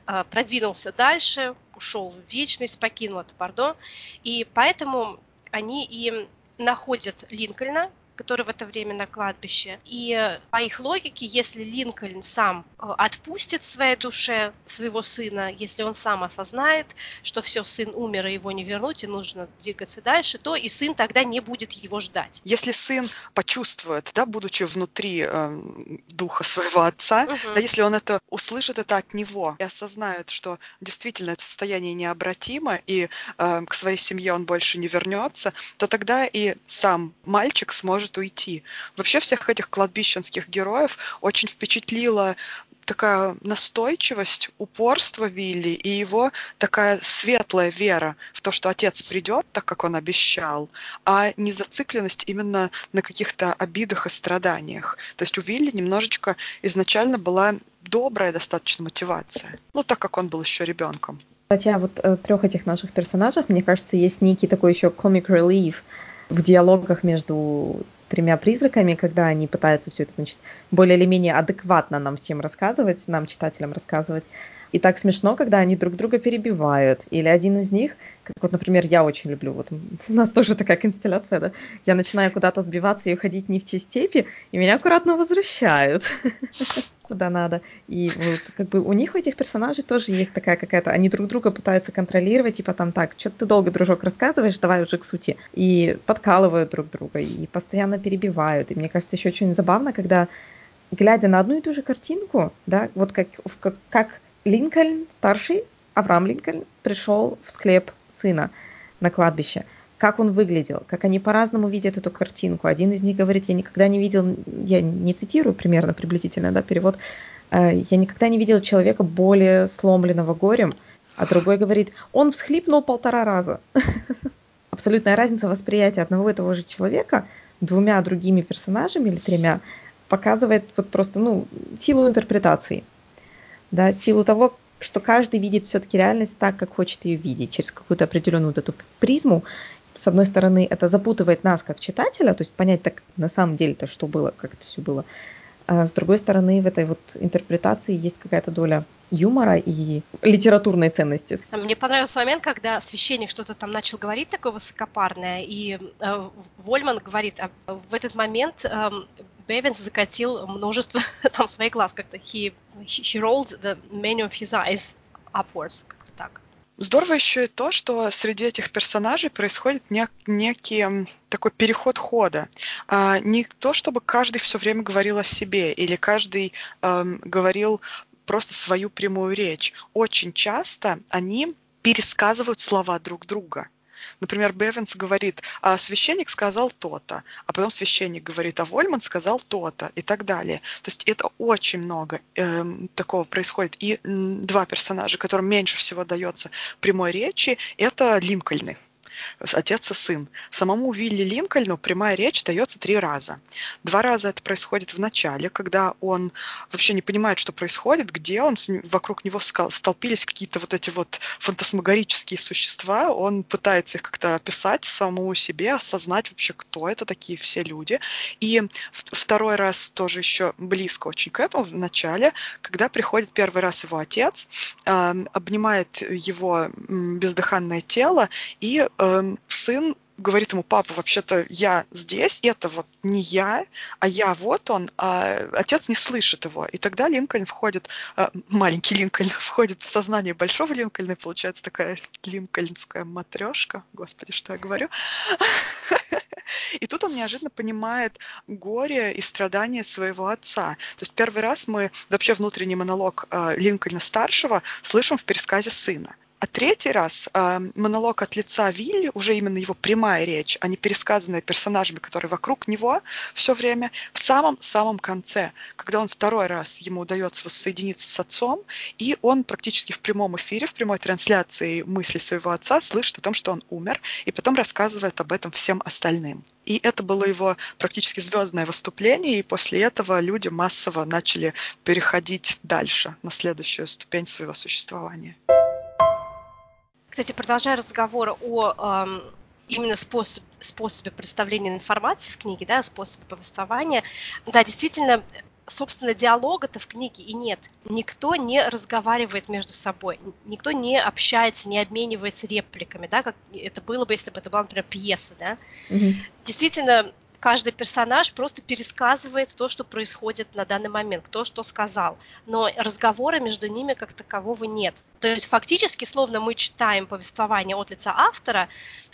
э, продвинулся дальше, ушел в вечность, покинул это Бордо. И поэтому они и находят Линкольна, который в это время на кладбище. И по их логике, если Линкольн сам э, отпустит своей душе своего сына, если он сам осознает, что все, сын умер, и его не вернуть, и нужно двигаться дальше, то и сын тогда не будет его ждать. Если сын почувствует, да, будучи внутри э, духа своего отца, угу. да, если он это услышит это от него и осознает, что действительно это состояние необратимо, и э, к своей семье он больше не вернется, то тогда и сам мальчик сможет может уйти. Вообще всех этих кладбищенских героев очень впечатлила такая настойчивость, упорство Вилли и его такая светлая вера в то, что отец придет, так как он обещал, а не зацикленность именно на каких-то обидах и страданиях. То есть у Вилли немножечко изначально была добрая достаточно мотивация, ну так как он был еще ребенком. Кстати, о вот э, трех этих наших персонажах, мне кажется, есть некий такой еще comic relief в диалогах между тремя призраками, когда они пытаются все это, значит, более или менее адекватно нам всем рассказывать, нам, читателям рассказывать. И так смешно, когда они друг друга перебивают. Или один из них, как вот, например, я очень люблю, вот у нас тоже такая констелляция, да, я начинаю куда-то сбиваться и уходить не в те степи, и меня аккуратно возвращают куда надо. И вот как бы у них, у этих персонажей тоже есть такая какая-то, они друг друга пытаются контролировать, типа там так, что ты долго, дружок, рассказываешь, давай уже к сути. И подкалывают друг друга, и постоянно перебивают. И мне кажется, еще очень забавно, когда глядя на одну и ту же картинку, да, вот как, как, как Линкольн, старший, Авраам Линкольн, пришел в склеп сына на кладбище. Как он выглядел, как они по-разному видят эту картинку. Один из них говорит, я никогда не видел, я не цитирую примерно приблизительно, да, перевод, «Э, я никогда не видел человека более сломленного горем, а другой говорит, он всхлипнул полтора раза. Абсолютная разница восприятия одного и того же человека двумя другими персонажами или тремя показывает вот просто, ну, силу интерпретации, да, силу того, что каждый видит все-таки реальность так, как хочет ее видеть, через какую-то определенную вот эту призму. С одной стороны, это запутывает нас как читателя, то есть понять так на самом деле-то, что было, как это все было. А с другой стороны, в этой вот интерпретации есть какая-то доля юмора и литературной ценности. Мне понравился момент, когда священник что-то там начал говорить такое высокопарное, и э, Вольман говорит, а в этот момент э, Бевинс закатил множество там своих глаз как-то. He, he rolled the many of his eyes upwards, как-то так. Здорово еще и то, что среди этих персонажей происходит нек- некий такой переход хода. А, не то, чтобы каждый все время говорил о себе или каждый эм, говорил просто свою прямую речь. Очень часто они пересказывают слова друг друга. Например, Бевинс говорит, а священник сказал то-то, а потом священник говорит, а Вольман сказал то-то и так далее. То есть это очень много э, такого происходит. И э, два персонажа, которым меньше всего дается прямой речи, это Линкольны отец и сын. Самому Вилли Линкольну прямая речь дается три раза. Два раза это происходит в начале, когда он вообще не понимает, что происходит, где он, вокруг него столпились какие-то вот эти вот фантасмагорические существа, он пытается их как-то описать самому себе, осознать вообще, кто это такие все люди. И второй раз тоже еще близко очень к этому, в начале, когда приходит первый раз его отец, э, обнимает его бездыханное тело и э, сын говорит ему, папа, вообще-то я здесь, это вот не я, а я вот он, а отец не слышит его. И тогда Линкольн входит, э, маленький Линкольн входит в сознание большого Линкольна, и получается такая линкольнская матрешка. Господи, что я говорю? И тут он неожиданно понимает горе и страдания своего отца. То есть первый раз мы вообще внутренний монолог э, Линкольна старшего слышим в пересказе сына. А третий раз э, монолог от лица Вилли, уже именно его прямая речь, а не пересказанная персонажами, которые вокруг него все время, в самом-самом конце, когда он второй раз ему удается воссоединиться с отцом, и он практически в прямом эфире, в прямой трансляции мысли своего отца слышит о том, что он умер, и потом рассказывает об этом всем остальным. И это было его практически звездное выступление, и после этого люди массово начали переходить дальше, на следующую ступень своего существования. Кстати, продолжая разговор о эм, именно способ, способе представления информации в книге, да, способе повествования, да, действительно, собственно, диалога-то в книге и нет. Никто не разговаривает между собой, никто не общается, не обменивается репликами, да, как это было бы, если бы это была, например, пьеса, да. Mm-hmm. Действительно, каждый персонаж просто пересказывает то, что происходит на данный момент, кто что сказал. Но разговора между ними как такового нет. То есть фактически, словно мы читаем повествование от лица автора,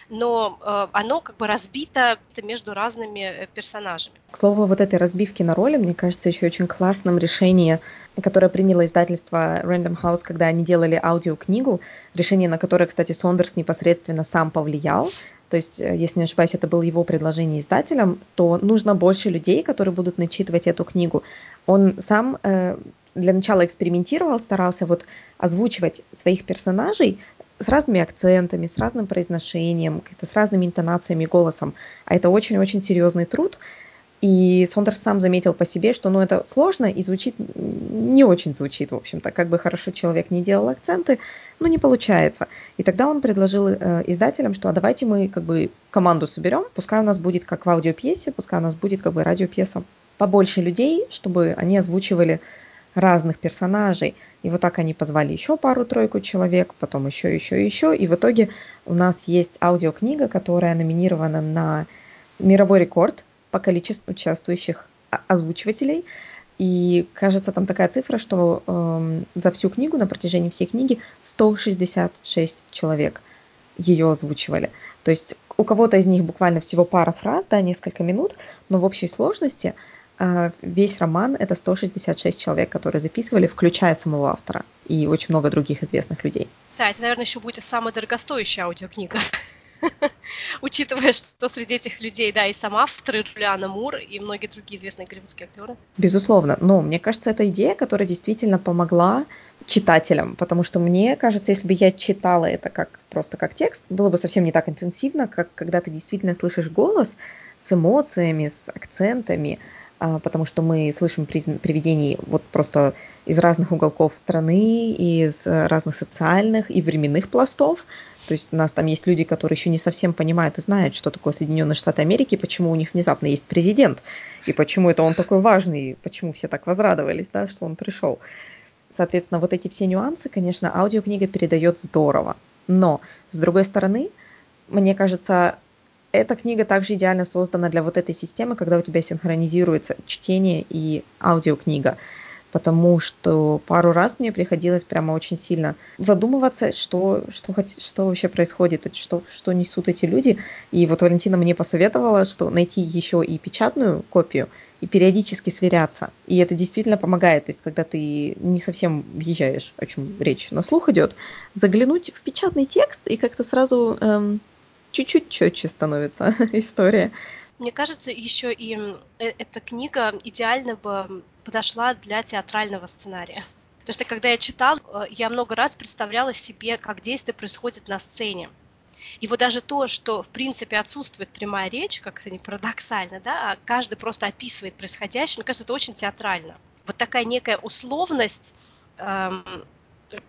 но э, оно как бы разбито между разными э, персонажами. К слову, вот этой разбивки на роли, мне кажется, еще очень классным решение, которое приняло издательство Random House, когда они делали аудиокнигу, решение на которое, кстати, Сондерс непосредственно сам повлиял, то есть, э, если не ошибаюсь, это было его предложение издателям, то нужно больше людей, которые будут начитывать эту книгу. Он сам э, для начала экспериментировал, старался вот озвучивать своих персонажей с разными акцентами, с разным произношением, с разными интонациями, голосом. А это очень-очень серьезный труд. И Сондерс сам заметил по себе, что ну, это сложно и звучит, не очень звучит, в общем-то. Как бы хорошо человек не делал акценты, но не получается. И тогда он предложил э, издателям, что а давайте мы как бы команду соберем, пускай у нас будет как в аудиопьесе, пускай у нас будет как бы радиопьеса. Побольше людей, чтобы они озвучивали разных персонажей. И вот так они позвали еще пару-тройку человек, потом еще, еще, еще. И в итоге у нас есть аудиокнига, которая номинирована на мировой рекорд по количеству участвующих озвучивателей. И кажется, там такая цифра, что э, за всю книгу, на протяжении всей книги 166 человек ее озвучивали. То есть у кого-то из них буквально всего пара фраз, да, несколько минут, но в общей сложности э, весь роман это 166 человек, которые записывали, включая самого автора и очень много других известных людей. Да, это, наверное, еще будет самая дорогостоящая аудиокнига. учитывая, что среди этих людей, да, и сам автор, и Джулиана Мур, и многие другие известные голливудские актеры. Безусловно. Но мне кажется, это идея, которая действительно помогла читателям, потому что мне кажется, если бы я читала это как просто как текст, было бы совсем не так интенсивно, как когда ты действительно слышишь голос с эмоциями, с акцентами, потому что мы слышим привидений вот просто из разных уголков страны, из разных социальных и временных пластов. То есть у нас там есть люди, которые еще не совсем понимают и знают, что такое Соединенные Штаты Америки, почему у них внезапно есть президент, и почему это он такой важный, и почему все так возрадовались, да, что он пришел. Соответственно, вот эти все нюансы, конечно, аудиокнига передает здорово. Но, с другой стороны, мне кажется, эта книга также идеально создана для вот этой системы, когда у тебя синхронизируется чтение и аудиокнига. Потому что пару раз мне приходилось прямо очень сильно задумываться, что, что, что вообще происходит, что, что несут эти люди. И вот Валентина мне посоветовала, что найти еще и печатную копию и периодически сверяться. И это действительно помогает. То есть, когда ты не совсем въезжаешь, о чем речь на слух идет, заглянуть в печатный текст и как-то сразу эм, чуть-чуть четче становится история. Мне кажется, еще и э, эта книга идеально бы подошла для театрального сценария. Потому что когда я читал, э, я много раз представляла себе, как действие происходит на сцене. И вот даже то, что в принципе отсутствует прямая речь, как это не парадоксально, да, а каждый просто описывает происходящее, мне кажется, это очень театрально. Вот такая некая условность эм,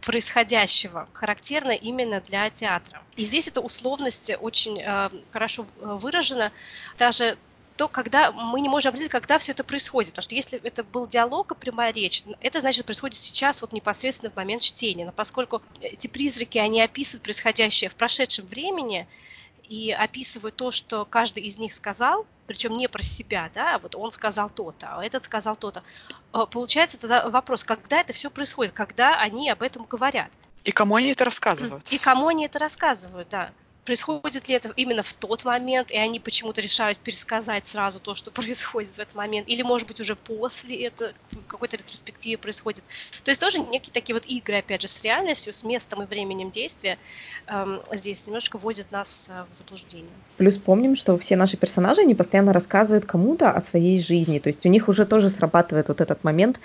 происходящего характерно именно для театра. И здесь эта условность очень э, хорошо выражена. Даже то, когда мы не можем определить, когда все это происходит. Потому что если это был диалог и прямая речь, это значит происходит сейчас, вот непосредственно в момент чтения. Но поскольку эти призраки, они описывают происходящее в прошедшем времени, и описывают то, что каждый из них сказал, причем не про себя, да, а вот он сказал то-то, а этот сказал то-то. А, получается тогда вопрос, когда это все происходит, когда они об этом говорят. И кому они это рассказывают? И кому они это рассказывают, да происходит ли это именно в тот момент, и они почему-то решают пересказать сразу то, что происходит в этот момент, или, может быть, уже после это в какой-то ретроспективе происходит. То есть тоже некие такие вот игры, опять же, с реальностью, с местом и временем действия эм, здесь немножко вводят нас э, в заблуждение. Плюс помним, что все наши персонажи, они постоянно рассказывают кому-то о своей жизни, то есть у них уже тоже срабатывает вот этот момент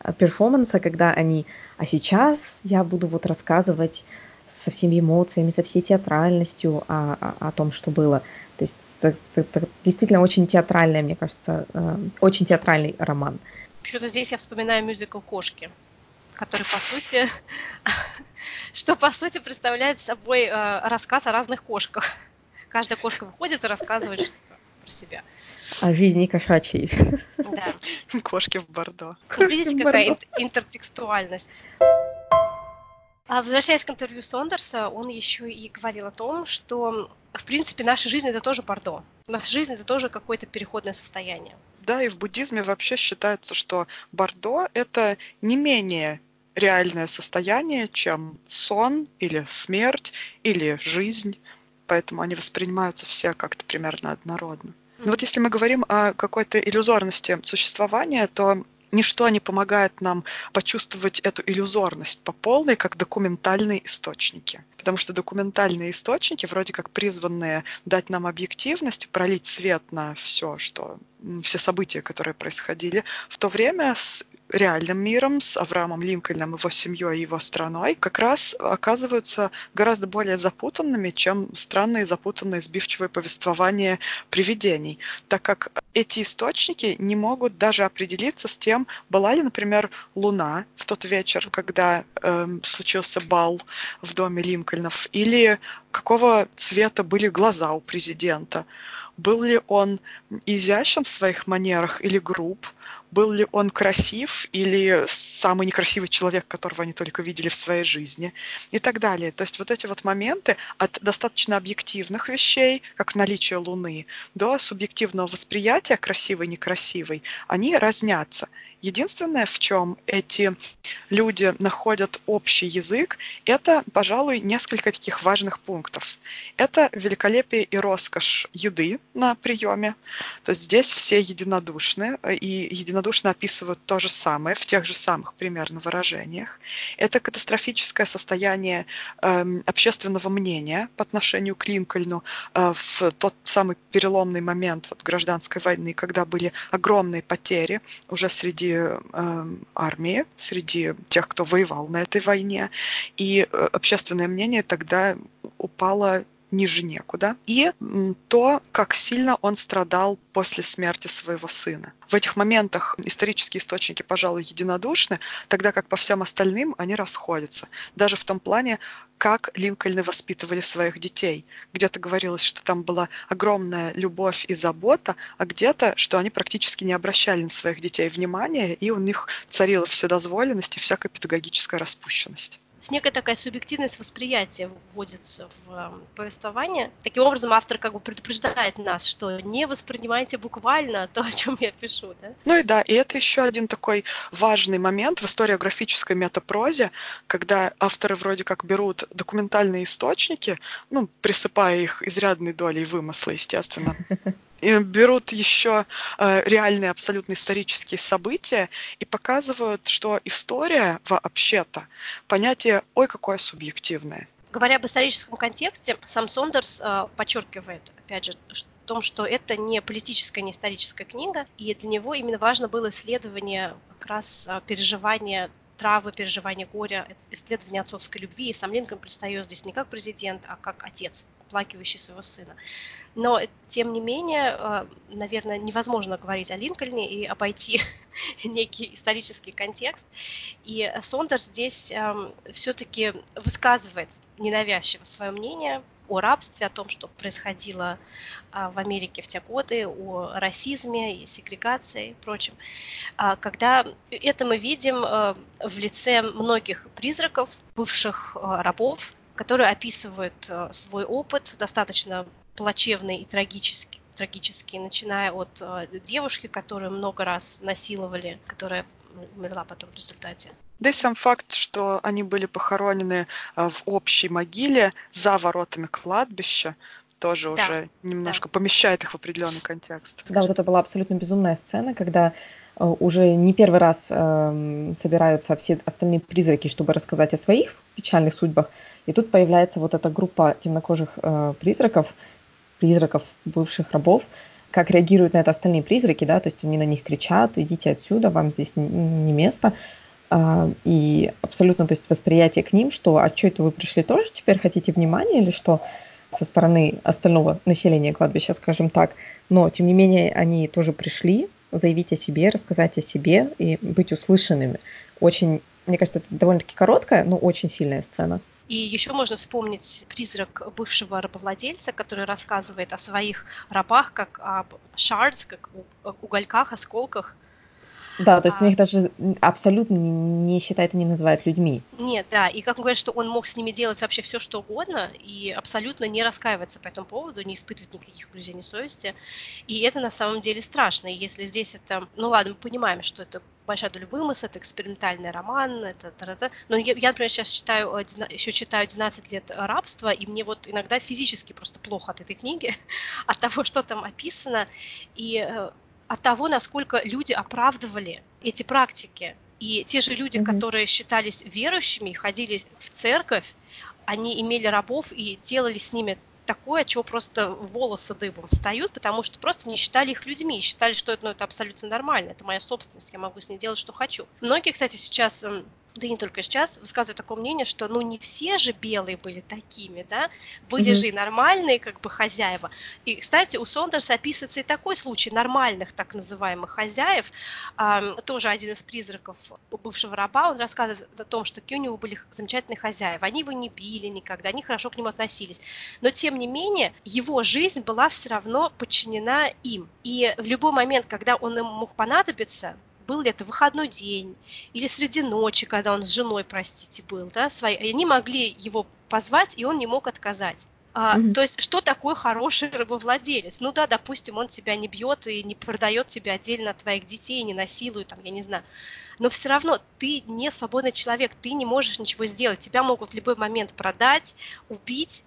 э, перформанса, когда они, а сейчас я буду вот рассказывать со всеми эмоциями, со всей театральностью о, о, о том, что было. То есть это, это действительно очень театральный, мне кажется, э, очень театральный роман. Почему-то здесь я вспоминаю мюзикл «Кошки», который, по сути, что, по сути, представляет собой э, рассказ о разных кошках. Каждая кошка выходит и рассказывает что про себя. О жизни кошачьей. Да. Кошки в Бордо. Видите, какая интертекстуальность. А возвращаясь к интервью Сондерса, он еще и говорил о том, что, в принципе, наша жизнь это тоже бордо. Наша жизнь это тоже какое-то переходное состояние. Да, и в буддизме вообще считается, что бордо это не менее реальное состояние, чем сон или смерть или жизнь. Поэтому они воспринимаются все как-то примерно однородно. Но вот если мы говорим о какой-то иллюзорности существования, то ничто не помогает нам почувствовать эту иллюзорность по полной, как документальные источники. Потому что документальные источники, вроде как призванные дать нам объективность, пролить свет на все, что все события, которые происходили в то время с реальным миром, с Авраамом Линкольном, его семьей и его страной, как раз оказываются гораздо более запутанными, чем странные, запутанные, сбивчивые повествования привидений, так как эти источники не могут даже определиться с тем, была ли, например, Луна в тот вечер, когда э, случился бал в доме Линкольнов, или какого цвета были глаза у президента. Был ли он изящен в своих манерах или груб? Был ли он красив или самый некрасивый человек, которого они только видели в своей жизни и так далее. То есть вот эти вот моменты от достаточно объективных вещей, как наличие Луны, до субъективного восприятия красивой-некрасивой, они разнятся. Единственное, в чем эти люди находят общий язык, это, пожалуй, несколько таких важных пунктов. Это великолепие и роскошь еды на приеме. То есть здесь все единодушны и единодушно описывают то же самое в тех же самых примерно выражениях. Это катастрофическое состояние э, общественного мнения по отношению к Линкольну э, в тот самый переломный момент вот, гражданской войны, когда были огромные потери уже среди э, армии, среди тех, кто воевал на этой войне. И э, общественное мнение тогда упало ниже некуда, и то, как сильно он страдал после смерти своего сына. В этих моментах исторические источники, пожалуй, единодушны, тогда как по всем остальным они расходятся. Даже в том плане, как Линкольны воспитывали своих детей. Где-то говорилось, что там была огромная любовь и забота, а где-то, что они практически не обращали на своих детей внимания, и у них царила вседозволенность и всякая педагогическая распущенность некая такая субъективность восприятия вводится в э, повествование. Таким образом, автор как бы предупреждает нас, что не воспринимайте буквально то, о чем я пишу. Да? Ну и да, и это еще один такой важный момент в историографической метапрозе, когда авторы вроде как берут документальные источники, ну, присыпая их изрядной долей вымысла, естественно, берут еще э, реальные абсолютно исторические события и показывают, что история вообще-то понятие ой какое субъективное. Говоря об историческом контексте, сам Сондерс э, подчеркивает, опять же, в том, что это не политическая, не историческая книга, и для него именно важно было исследование как раз э, переживания травы, переживания горя, исследование отцовской любви. И сам Линкольн предстает здесь не как президент, а как отец, оплакивающий своего сына. Но, тем не менее, э, наверное, невозможно говорить о Линкольне и обойти некий исторический контекст. И Сондерс здесь эм, все-таки высказывает ненавязчиво свое мнение о рабстве, о том, что происходило а, в Америке в те годы, о расизме и сегрегации и прочем. А, когда это мы видим э, в лице многих призраков, бывших рабов, которые описывают свой опыт достаточно плачевный и трагический, трагический, начиная от девушки, которую много раз насиловали, которая умерла потом в результате. Да и сам факт, что они были похоронены э, в общей могиле за воротами кладбища, тоже да, уже немножко да. помещает их в определенный контекст. Да, вот это была абсолютно безумная сцена, когда э, уже не первый раз э, собираются все остальные призраки, чтобы рассказать о своих печальных судьбах. И тут появляется вот эта группа темнокожих э, призраков, призраков бывших рабов, как реагируют на это остальные призраки, да, то есть они на них кричат, идите отсюда, вам здесь не место. А, и абсолютно, то есть восприятие к ним, что а что это вы пришли тоже теперь хотите внимания или что со стороны остального населения кладбища, скажем так. Но, тем не менее, они тоже пришли заявить о себе, рассказать о себе и быть услышанными. Очень, мне кажется, это довольно-таки короткая, но очень сильная сцена. И еще можно вспомнить призрак бывшего рабовладельца, который рассказывает о своих рабах как об shards, как угольках, осколках, да, то есть а, у них даже абсолютно не считает и не называют людьми. Нет, да, и как он говорит, что он мог с ними делать вообще все, что угодно, и абсолютно не раскаиваться по этому поводу, не испытывать никаких угрызений совести. И это на самом деле страшно. И если здесь это, ну ладно, мы понимаем, что это большая доля вымысла, это экспериментальный роман, это, это, это. но я, я, например, сейчас читаю, еще читаю 12 лет рабства, и мне вот иногда физически просто плохо от этой книги, от того, что там описано, и э, от того, насколько люди оправдывали эти практики. И те же люди, mm-hmm. которые считались верующими, ходили в церковь, они имели рабов и делали с ними такое, чего просто волосы дыбом встают, потому что просто не считали их людьми, считали, что это, ну, это абсолютно нормально, это моя собственность, я могу с ней делать, что хочу. Многие, кстати, сейчас да не только сейчас, высказывают такое мнение, что ну не все же белые были такими, да, были mm-hmm. же и нормальные как бы хозяева. И, кстати, у Сондерса описывается и такой случай нормальных так называемых хозяев. А, тоже один из призраков бывшего раба, он рассказывает о том, что какие у него были замечательные хозяева. Они его не били никогда, они хорошо к нему относились. Но, тем не менее, его жизнь была все равно подчинена им. И в любой момент, когда он им мог понадобиться, был ли это выходной день или среди ночи, когда он с женой, простите, был, да, свои, они могли его позвать, и он не мог отказать. А, mm-hmm. То есть, что такое хороший рабовладелец? Ну да, допустим, он тебя не бьет и не продает тебя отдельно от твоих детей, не насилует, там, я не знаю. Но все равно ты не свободный человек, ты не можешь ничего сделать. Тебя могут в любой момент продать, убить.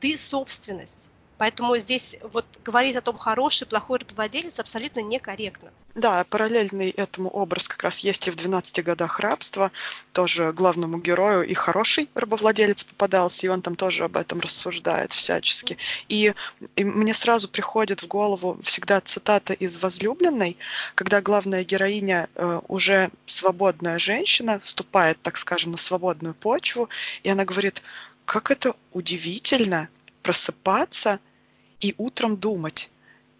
Ты собственность. Поэтому здесь вот говорить о том, хороший, плохой владелец абсолютно некорректно. Да, параллельный этому образ как раз есть и в «12 годах рабства». Тоже главному герою и хороший рабовладелец попадался, и он там тоже об этом рассуждает всячески. И, и мне сразу приходит в голову всегда цитата из «Возлюбленной», когда главная героиня, э, уже свободная женщина, вступает, так скажем, на свободную почву, и она говорит, как это удивительно просыпаться и утром думать,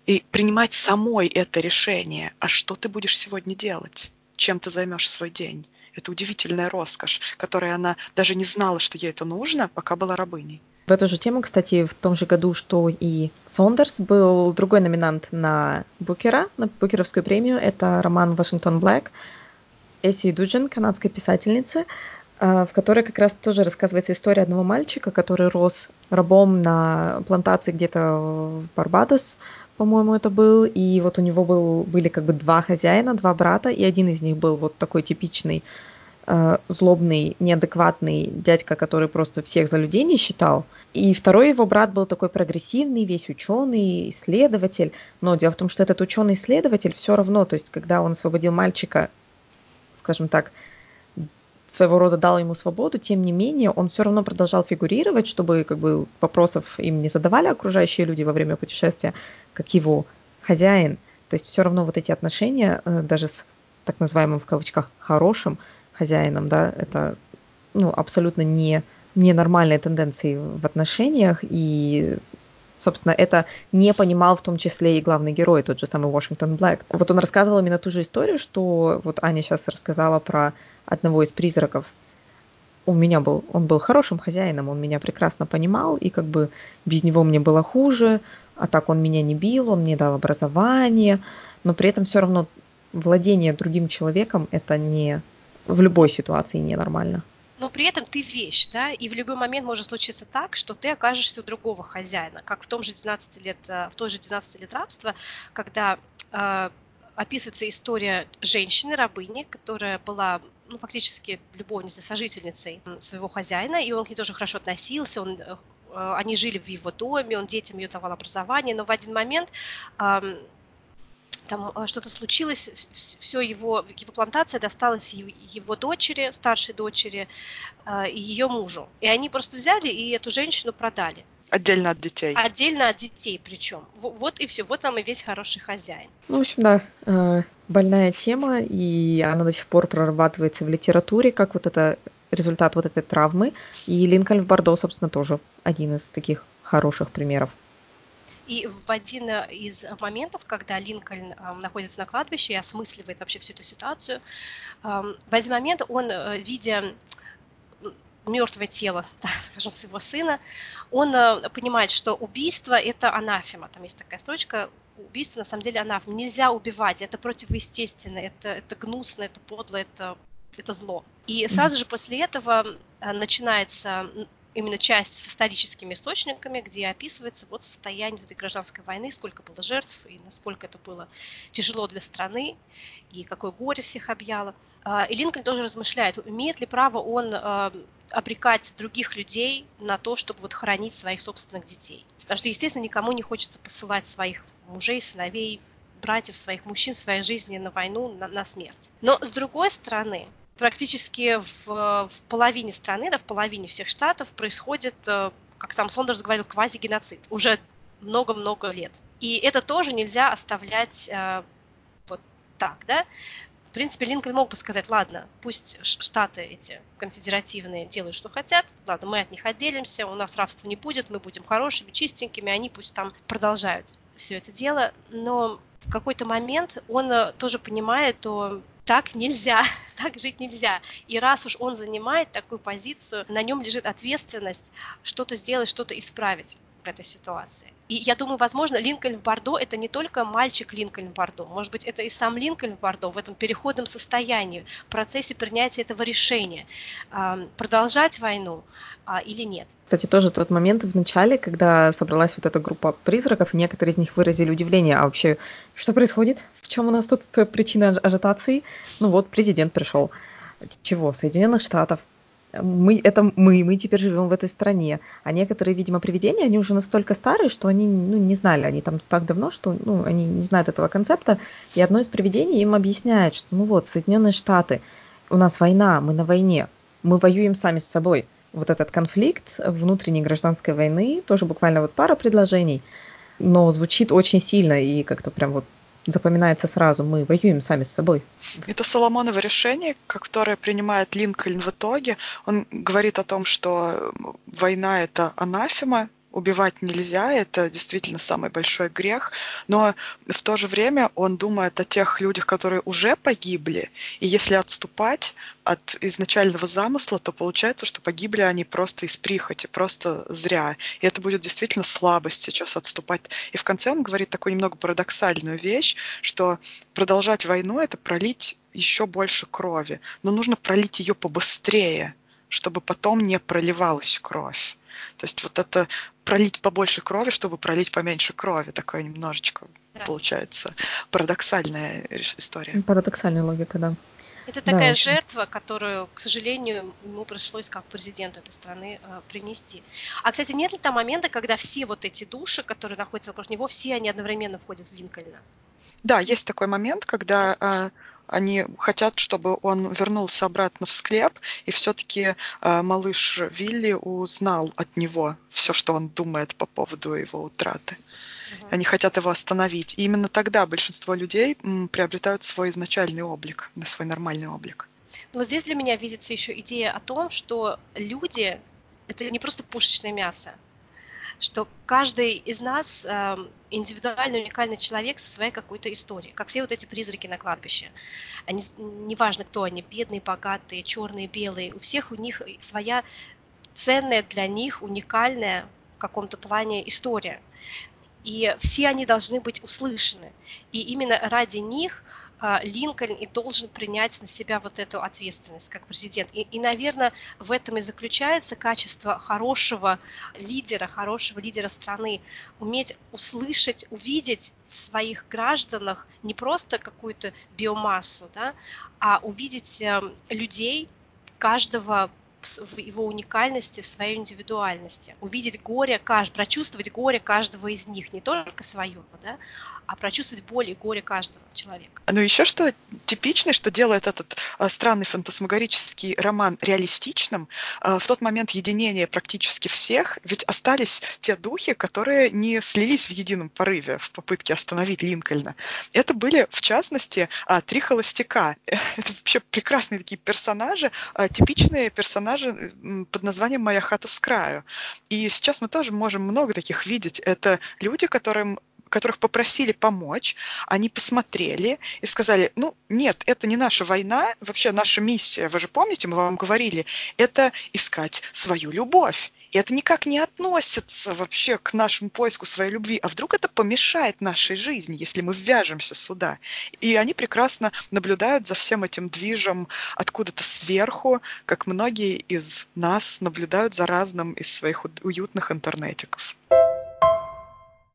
и принимать самой это решение, а что ты будешь сегодня делать, чем ты займешь свой день. Это удивительная роскошь, которой она даже не знала, что ей это нужно, пока была рабыней. В эту же тему, кстати, в том же году, что и Сондерс, был другой номинант на Букера, на Букеровскую премию. Это роман «Вашингтон Блэк» Эсси Дуджин, канадской писательницы. А, в которой как раз тоже рассказывается история одного мальчика, который рос рабом на плантации где-то в Барбадос, по-моему, это был, и вот у него был, были как бы два хозяина, два брата, и один из них был вот такой типичный э, злобный, неадекватный дядька, который просто всех за людей не считал. И второй его брат был такой прогрессивный, весь ученый, исследователь. Но дело в том, что этот ученый-исследователь все равно, то есть когда он освободил мальчика, скажем так, своего рода дал ему свободу, тем не менее он все равно продолжал фигурировать, чтобы как бы вопросов им не задавали окружающие люди во время путешествия, как его хозяин. То есть все равно вот эти отношения, э, даже с так называемым в кавычках хорошим хозяином, да, это ну, абсолютно не, не нормальные тенденции в отношениях, и собственно, это не понимал в том числе и главный герой, тот же самый Вашингтон Блэк. Вот он рассказывал именно ту же историю, что вот Аня сейчас рассказала про одного из призраков, у меня был, он был хорошим хозяином, он меня прекрасно понимал, и как бы без него мне было хуже, а так он меня не бил, он мне дал образование, но при этом все равно владение другим человеком это не в любой ситуации ненормально. Но при этом ты вещь, да, и в любой момент может случиться так, что ты окажешься у другого хозяина, как в том же 12 лет, э, в той же 12 лет рабства, когда э, описывается история женщины, рабыни, которая была ну, фактически любовницей, сожительницей своего хозяина, и он к ней тоже хорошо относился, он, э, они жили в его доме, он детям ее давал образование, но в один момент там э, что-то случилось, все его, его плантация досталась его дочери, старшей дочери э, и ее мужу. И они просто взяли и эту женщину продали. Отдельно от детей. Отдельно от детей причем. Вот и все, вот там и весь хороший хозяин. Ну, в общем, да, э, больная тема, и она до сих пор прорабатывается в литературе, как вот это результат вот этой травмы. И Линкольн в Бордо, собственно, тоже один из таких хороших примеров. И в один из моментов, когда Линкольн э, находится на кладбище и осмысливает вообще всю эту ситуацию, э, в один момент он, э, видя мертвое тело, так скажем, своего сына, он э, понимает, что убийство – это анафема. Там есть такая строчка, убийство на самом деле анафема. Нельзя убивать, это противоестественно, это, это гнусно, это подло, это, это зло. И сразу же после этого э, начинается именно часть с историческими источниками, где описывается вот состояние этой гражданской войны, сколько было жертв и насколько это было тяжело для страны и какое горе всех объяло. А, и Линкольн тоже размышляет, имеет ли право он а, обрекать других людей на то, чтобы вот хоронить своих собственных детей. Потому что, естественно, никому не хочется посылать своих мужей, сыновей, братьев, своих мужчин, своей жизни на войну, на, на смерть. Но, с другой стороны, практически в, в половине страны, да, в половине всех штатов происходит, э, как сам Сондерс говорил, квазигеноцид уже много-много лет. И это тоже нельзя оставлять э, вот так, да. принципе, Линкольн мог бы сказать, ладно, пусть штаты эти конфедеративные делают, что хотят, ладно, мы от них отделимся, у нас рабства не будет, мы будем хорошими, чистенькими, они пусть там продолжают все это дело, но в какой-то момент он э, тоже понимает, что так нельзя, так жить нельзя. И раз уж он занимает такую позицию, на нем лежит ответственность что-то сделать, что-то исправить в этой ситуации. И я думаю, возможно, Линкольн в Бордо – это не только мальчик Линкольн в Бордо, может быть, это и сам Линкольн в Бордо в этом переходном состоянии, в процессе принятия этого решения, продолжать войну а, или нет. Кстати, тоже тот момент в начале, когда собралась вот эта группа призраков, некоторые из них выразили удивление, а вообще, что происходит? Чем у нас тут причина ажитации? Ну вот, президент пришел. Чего? Соединенных Штатов мы, это мы, мы теперь живем в этой стране. А некоторые, видимо, привидения, они уже настолько старые, что они ну, не знали, они там так давно, что ну, они не знают этого концепта. И одно из привидений им объясняет, что ну вот, Соединенные Штаты, у нас война, мы на войне, мы воюем сами с собой. Вот этот конфликт внутренней гражданской войны, тоже буквально вот пара предложений, но звучит очень сильно и как-то прям вот запоминается сразу. Мы воюем сами с собой. Это Соломоново решение, которое принимает Линкольн в итоге. Он говорит о том, что война – это анафема, убивать нельзя, это действительно самый большой грех, но в то же время он думает о тех людях, которые уже погибли, и если отступать от изначального замысла, то получается, что погибли они просто из прихоти, просто зря. И это будет действительно слабость сейчас отступать. И в конце он говорит такую немного парадоксальную вещь, что продолжать войну — это пролить еще больше крови, но нужно пролить ее побыстрее, чтобы потом не проливалась кровь. То есть вот это пролить побольше крови, чтобы пролить поменьше крови. Такое немножечко да. получается парадоксальная история. Парадоксальная логика, да. Это такая да, жертва, которую, к сожалению, ему пришлось как президенту этой страны э, принести. А, кстати, нет ли там момента, когда все вот эти души, которые находятся вокруг него, все они одновременно входят в Линкольна? Да, есть такой момент, когда э, они хотят, чтобы он вернулся обратно в склеп, и все-таки э, малыш Вилли узнал от него все, что он думает по поводу его утраты. Угу. Они хотят его остановить. И именно тогда большинство людей м, приобретают свой изначальный облик, свой нормальный облик. Но здесь для меня видится еще идея о том, что люди это не просто пушечное мясо что каждый из нас э, индивидуальный, уникальный человек со своей какой-то историей, как все вот эти призраки на кладбище. Они, неважно, кто они, бедные, богатые, черные, белые, у всех у них своя ценная для них, уникальная в каком-то плане история. И все они должны быть услышаны. И именно ради них Линкольн и должен принять на себя вот эту ответственность как президент. И, и, наверное, в этом и заключается качество хорошего лидера, хорошего лидера страны. Уметь услышать, увидеть в своих гражданах не просто какую-то биомассу, да, а увидеть эм, людей, каждого в его уникальности, в своей индивидуальности, увидеть горе, прочувствовать горе каждого из них, не только свое, да, а прочувствовать боль и горе каждого человека. Ну еще что типично, что делает этот а, странный фантасмагорический роман реалистичным, а, в тот момент единения практически всех, ведь остались те духи, которые не слились в едином порыве в попытке остановить Линкольна. Это были, в частности, а, три холостяка. Это вообще прекрасные такие персонажи, типичные персонажи под названием «Моя хата с краю». И сейчас мы тоже можем много таких видеть. Это люди, которым которых попросили помочь, они посмотрели и сказали, ну, нет, это не наша война, вообще наша миссия, вы же помните, мы вам говорили, это искать свою любовь. И это никак не относится вообще к нашему поиску своей любви. А вдруг это помешает нашей жизни, если мы ввяжемся сюда? И они прекрасно наблюдают за всем этим движем откуда-то сверху, как многие из нас наблюдают за разным из своих уютных интернетиков.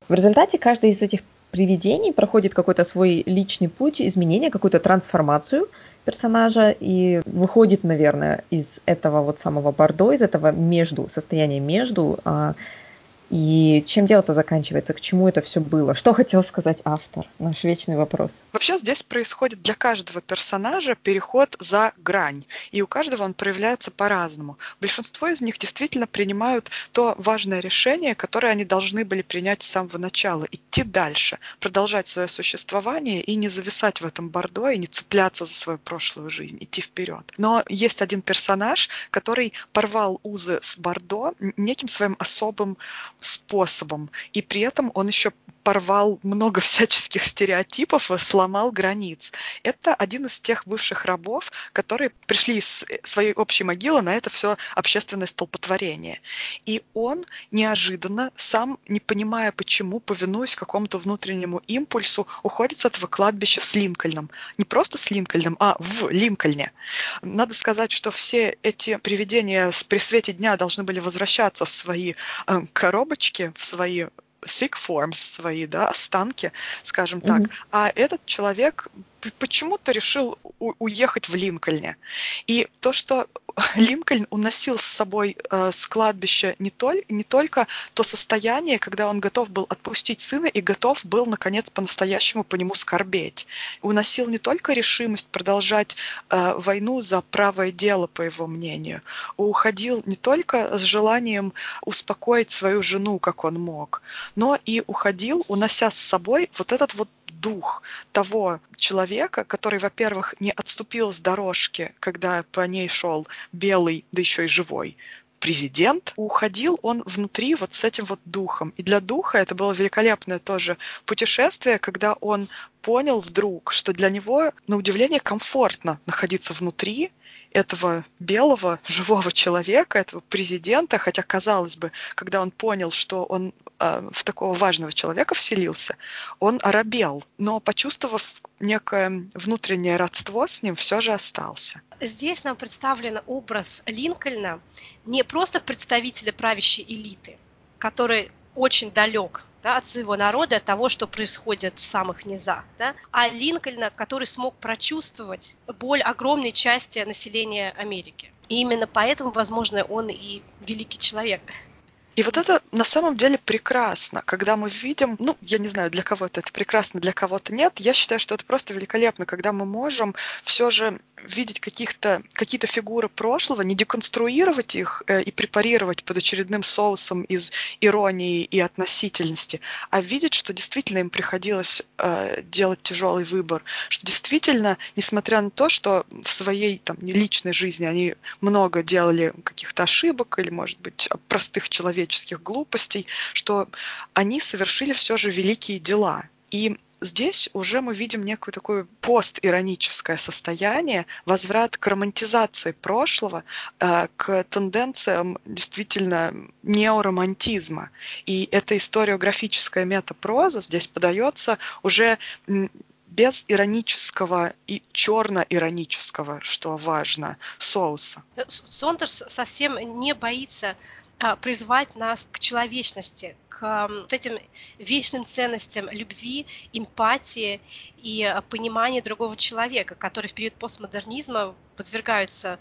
В результате каждый из этих привидений проходит какой-то свой личный путь изменения, какую-то трансформацию персонажа и выходит, наверное, из этого вот самого бордо, из этого между, состояния между, а, И чем дело-то заканчивается? К чему это все было? Что хотел сказать автор? Наш вечный вопрос. Вообще здесь происходит для каждого персонажа переход за грань. И у каждого он проявляется по-разному. Большинство из них действительно принимают то важное решение, которое они должны были принять с самого начала. Идти дальше, продолжать свое существование и не зависать в этом бордо, и не цепляться за свою прошлую жизнь, идти вперед. Но есть один персонаж, который порвал узы с бордо неким своим особым способом. И при этом он еще порвал много всяческих стереотипов сломал границ. Это один из тех бывших рабов, которые пришли из своей общей могилы на это все общественное столпотворение. И он неожиданно, сам не понимая почему, повинуясь какому-то внутреннему импульсу, уходит с этого кладбища с Линкольном. Не просто с Линкольном, а в Линкольне. Надо сказать, что все эти привидения при свете дня должны были возвращаться в свои э, коробочки, в свои forms свои, да, останки, скажем так. Mm-hmm. А этот человек почему-то решил уехать в Линкольне. И то, что Линкольн уносил с собой э, с кладбища не, толь, не только то состояние, когда он готов был отпустить сына и готов был, наконец, по-настоящему по нему скорбеть. Уносил не только решимость продолжать э, войну за правое дело, по его мнению. Уходил не только с желанием успокоить свою жену, как он мог, но и уходил, унося с собой вот этот вот дух того человека, который, во-первых, не отступил с дорожки, когда по ней шел белый, да еще и живой президент, уходил он внутри вот с этим вот духом. И для духа это было великолепное тоже путешествие, когда он понял вдруг, что для него, на удивление, комфортно находиться внутри, этого белого живого человека, этого президента, хотя казалось бы, когда он понял, что он э, в такого важного человека вселился, он оробел, но почувствовав некое внутреннее родство с ним, все же остался. Здесь нам представлен образ Линкольна не просто представителя правящей элиты, который очень далек да, от своего народа, от того, что происходит в самых низах. Да? А Линкольна, который смог прочувствовать боль огромной части населения Америки. И именно поэтому, возможно, он и великий человек. И вот это на самом деле прекрасно, когда мы видим, ну, я не знаю, для кого-то это прекрасно, для кого-то нет. Я считаю, что это просто великолепно, когда мы можем все же видеть каких-то, какие-то фигуры прошлого, не деконструировать их э, и препарировать под очередным соусом из иронии и относительности, а видеть, что действительно им приходилось э, делать тяжелый выбор, что действительно, несмотря на то, что в своей там, личной жизни они много делали каких-то ошибок или, может быть, простых человеческих глупостей, что они совершили все же великие дела. И здесь уже мы видим некое такое постироническое состояние, возврат к романтизации прошлого, э, к тенденциям действительно неоромантизма. И эта историографическая метапроза здесь подается уже без иронического и черно-иронического, что важно, соуса. Сондерс совсем не боится призвать нас к человечности, к вот этим вечным ценностям любви, эмпатии и а, понимания другого человека, которые в период постмодернизма подвергаются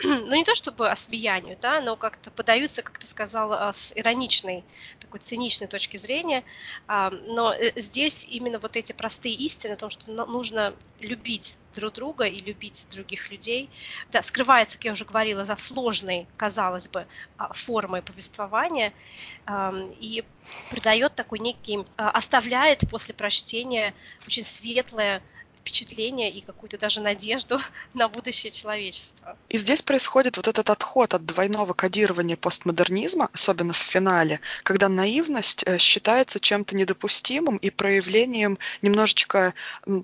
ну не то чтобы осмеянию, да, но как-то подаются, как ты сказала, с ироничной, такой циничной точки зрения. А, но э, здесь именно вот эти простые истины о том, что нужно любить друг друга и любить других людей, да, скрывается, как я уже говорила, за сложной, казалось бы, а, формой повествования и придает такой некий, а, оставляет после прочтения очень светлое впечатление и какую-то даже надежду на будущее человечества. И здесь происходит вот этот отход от двойного кодирования постмодернизма, особенно в финале, когда наивность э, считается чем-то недопустимым и проявлением немножечко